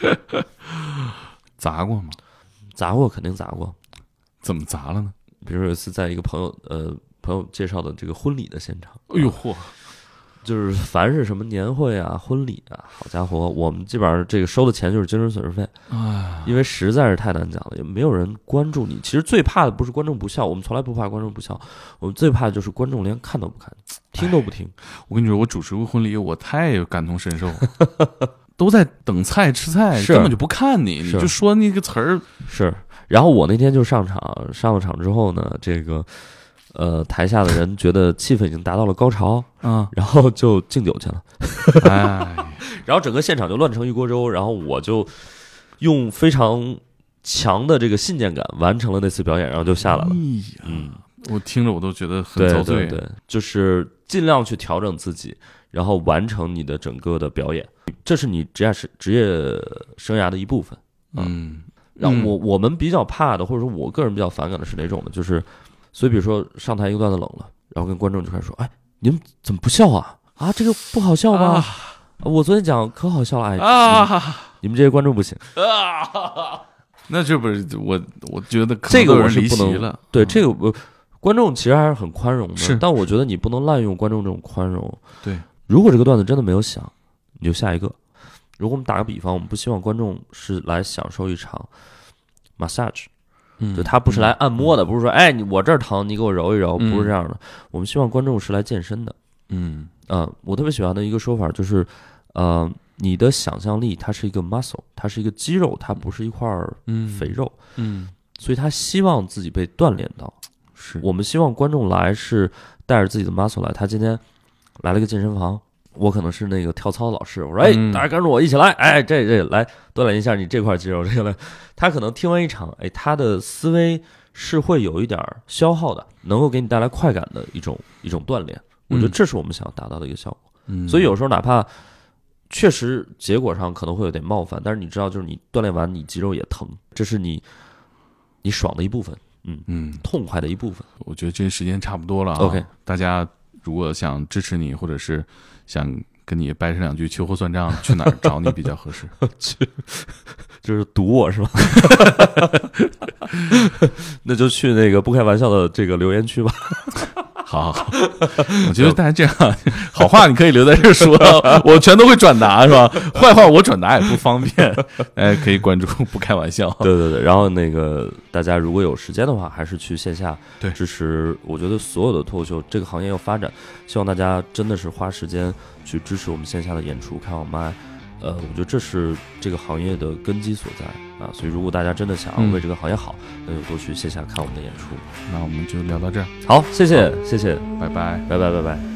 砸过吗？砸过肯定砸过。怎么砸了呢？比如有一次在一个朋友呃朋友介绍的这个婚礼的现场，哎呦嚯！就是凡是什么年会啊、婚礼啊，好家伙，我们基本上这个收的钱就是精神损失费，哎，因为实在是太难讲了，也没有人关注你。其实最怕的不是观众不笑，我们从来不怕观众不笑，我们最怕的就是观众连看都不看，听都不听。我跟你说，我主持过婚礼，我太感同身受了。都在等菜吃菜，根本就不看你，你就说那个词儿，是，然后我那天就上场，上了场之后呢，这个呃台下的人觉得气氛已经达到了高潮，啊，然后就敬酒去了。哎，然后整个现场就乱成一锅粥，然后我就用非常强的这个信念感完成了那次表演，然后就下来了。哎，嗯，我听着我都觉得很对遭罪。对对，就是尽量去调整自己，然后完成你的整个的表演，这是你职业是职业生涯的一部分。嗯，让嗯我我们比较怕的，或者说我个人比较反感的是哪种呢？就是，所以比如说上台一个段子冷了，然后跟观众就开始说：“哎，你们怎么不笑啊？啊，这个不好笑吗？我昨天讲可好笑了，哎，啊你们这些观众不行。”啊，那这不是我，我觉得可这个人离我是不能了。对嗯这个我观众其实还是很宽容的，是但我觉得你不能滥用观众这种宽容。对，如果这个段子真的没有响，你就下一个。如果我们打个比方，我们不希望观众是来享受一场 massage，嗯就他不是来按摩的，不是说哎你我这儿疼，你给我揉一揉，嗯不是这样的。我们希望观众是来健身的。嗯嗯、我特别喜欢的一个说法就是，呃，你的想象力它是一个 muscle，它是一个肌肉，它不是一块肥肉，嗯所以他希望自己被锻炼到。是我们希望观众来是带着自己的 muscle 来。他今天来了个健身房，我可能是那个跳操老师，我说：“哎，嗯大家跟着我一起来，哎，这这来锻炼一下你这块肌肉。”这个来，他可能听完一场，哎，他的思维是会有一点儿消耗的，能够给你带来快感的一种一种锻炼。我觉得嗯这是我们想要达到的一个效果。嗯所以有时候哪怕确实结果上可能会有点冒犯，但是你知道，就是你锻炼完，你肌肉也疼，这是你你爽的一部分，嗯，嗯，痛快的一部分。我觉得这时间差不多了啊。OK 大家如果想支持你，或者是想跟你掰扯两句秋后算账，去哪儿找你比较合适？去就是堵我是吧？那就去那个不开玩笑的这个留言区吧。好，好好 我觉得大家这样，好话你可以留在这儿说，我全都会转达，是吧？坏话我转达也不方便，哎，可以关注，不开玩笑。对对对，然后那个大家如果有时间的话，还是去线下对支持。我觉得所有的脱口秀这个行业要发展，希望大家真的是花时间去支持我们线下的演出、开网麦。呃，我觉得这是这个行业的根基所在啊。所以如果大家真的想要为这个行业好，那就多去线下看我们的演出。那我们就聊到这儿，好，谢谢谢谢，拜拜。拜拜拜拜。